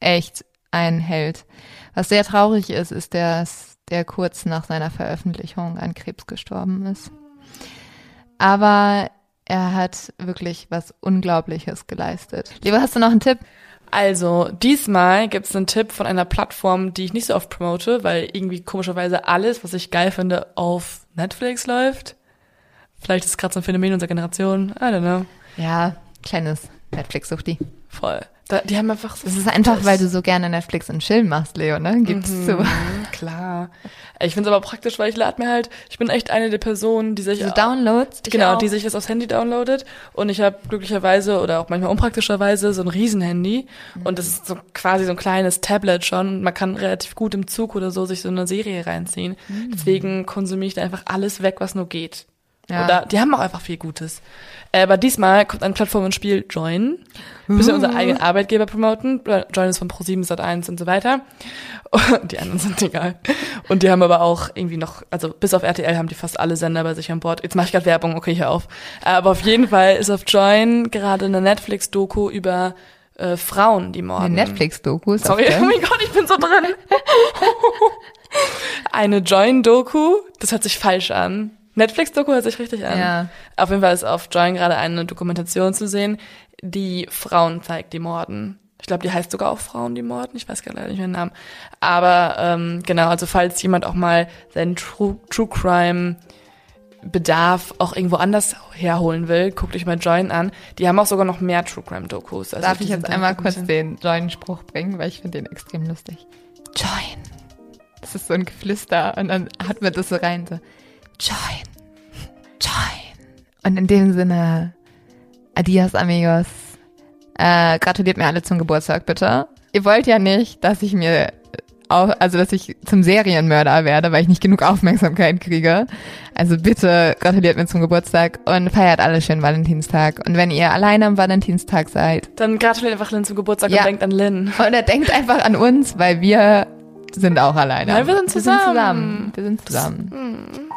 echt ein Held. Was sehr traurig ist, ist, dass der kurz nach seiner Veröffentlichung an Krebs gestorben ist. Aber er hat wirklich was Unglaubliches geleistet. Lieber, hast du noch einen Tipp? Also, diesmal gibt's einen Tipp von einer Plattform, die ich nicht so oft promote, weil irgendwie komischerweise alles, was ich geil finde, auf Netflix läuft. Vielleicht ist es gerade so ein Phänomen unserer Generation. I don't know. Ja, kleines Netflix-Suchti. Voll. Da, die haben einfach so. Das ist einfach, weil du so gerne Netflix und Chill machst, Leo, ne? Gibt's zu. Mhm, klar. Ich finde es aber praktisch, weil ich lade mir halt, ich bin echt eine der Personen, die sich So Downloads? Genau, die sich das aufs Handy downloadet und ich habe glücklicherweise oder auch manchmal unpraktischerweise so ein Riesenhandy und das ist so quasi so ein kleines Tablet schon man kann relativ gut im Zug oder so sich so eine Serie reinziehen. Deswegen konsumiere ich da einfach alles weg, was nur geht. Ja. Oder die haben auch einfach viel Gutes. Äh, Aber diesmal kommt eine Plattform ins Spiel, Join. Wir müssen unseren eigenen Arbeitgeber promoten. Join ist von Pro7 Sat1 und so weiter. Und die anderen sind egal. Und die haben aber auch irgendwie noch, also bis auf RTL haben die fast alle Sender bei sich an Bord. Jetzt mache ich gerade Werbung, okay, hör auf. Aber auf jeden Fall ist auf Join gerade eine Netflix-Doku über äh, Frauen, die morden. Eine Netflix-Doku ist Sorry, oh mein Gott, ich bin so drin. Eine Join-Doku, das hört sich falsch an. Netflix-Doku hört sich richtig an. Ja. Auf jeden Fall ist auf Join gerade eine Dokumentation zu sehen, die Frauen zeigt, die morden. Ich glaube, die heißt sogar auch Frauen, die morden. Ich weiß gar nicht mehr den Namen. Aber ähm, genau, also falls jemand auch mal seinen True, True Crime Bedarf auch irgendwo anders herholen will, guckt euch mal Join an. Die haben auch sogar noch mehr True Crime Dokus. Also Darf ich jetzt einmal kurz den Join-Spruch bringen, weil ich finde den extrem lustig. Join. Das ist so ein Geflüster und dann hat man das so rein so. Join. Join. Und in dem Sinne, adios amigos. Äh, gratuliert mir alle zum Geburtstag, bitte. Ihr wollt ja nicht, dass ich mir also dass ich zum Serienmörder werde, weil ich nicht genug Aufmerksamkeit kriege. Also bitte gratuliert mir zum Geburtstag und feiert alle schön Valentinstag. Und wenn ihr alleine am Valentinstag seid, dann gratuliert einfach Lynn zum Geburtstag ja. und denkt an Lynn. Oder denkt einfach an uns, weil wir sind auch alleine. Weil wir sind zusammen. Wir sind zusammen. Wir sind zusammen.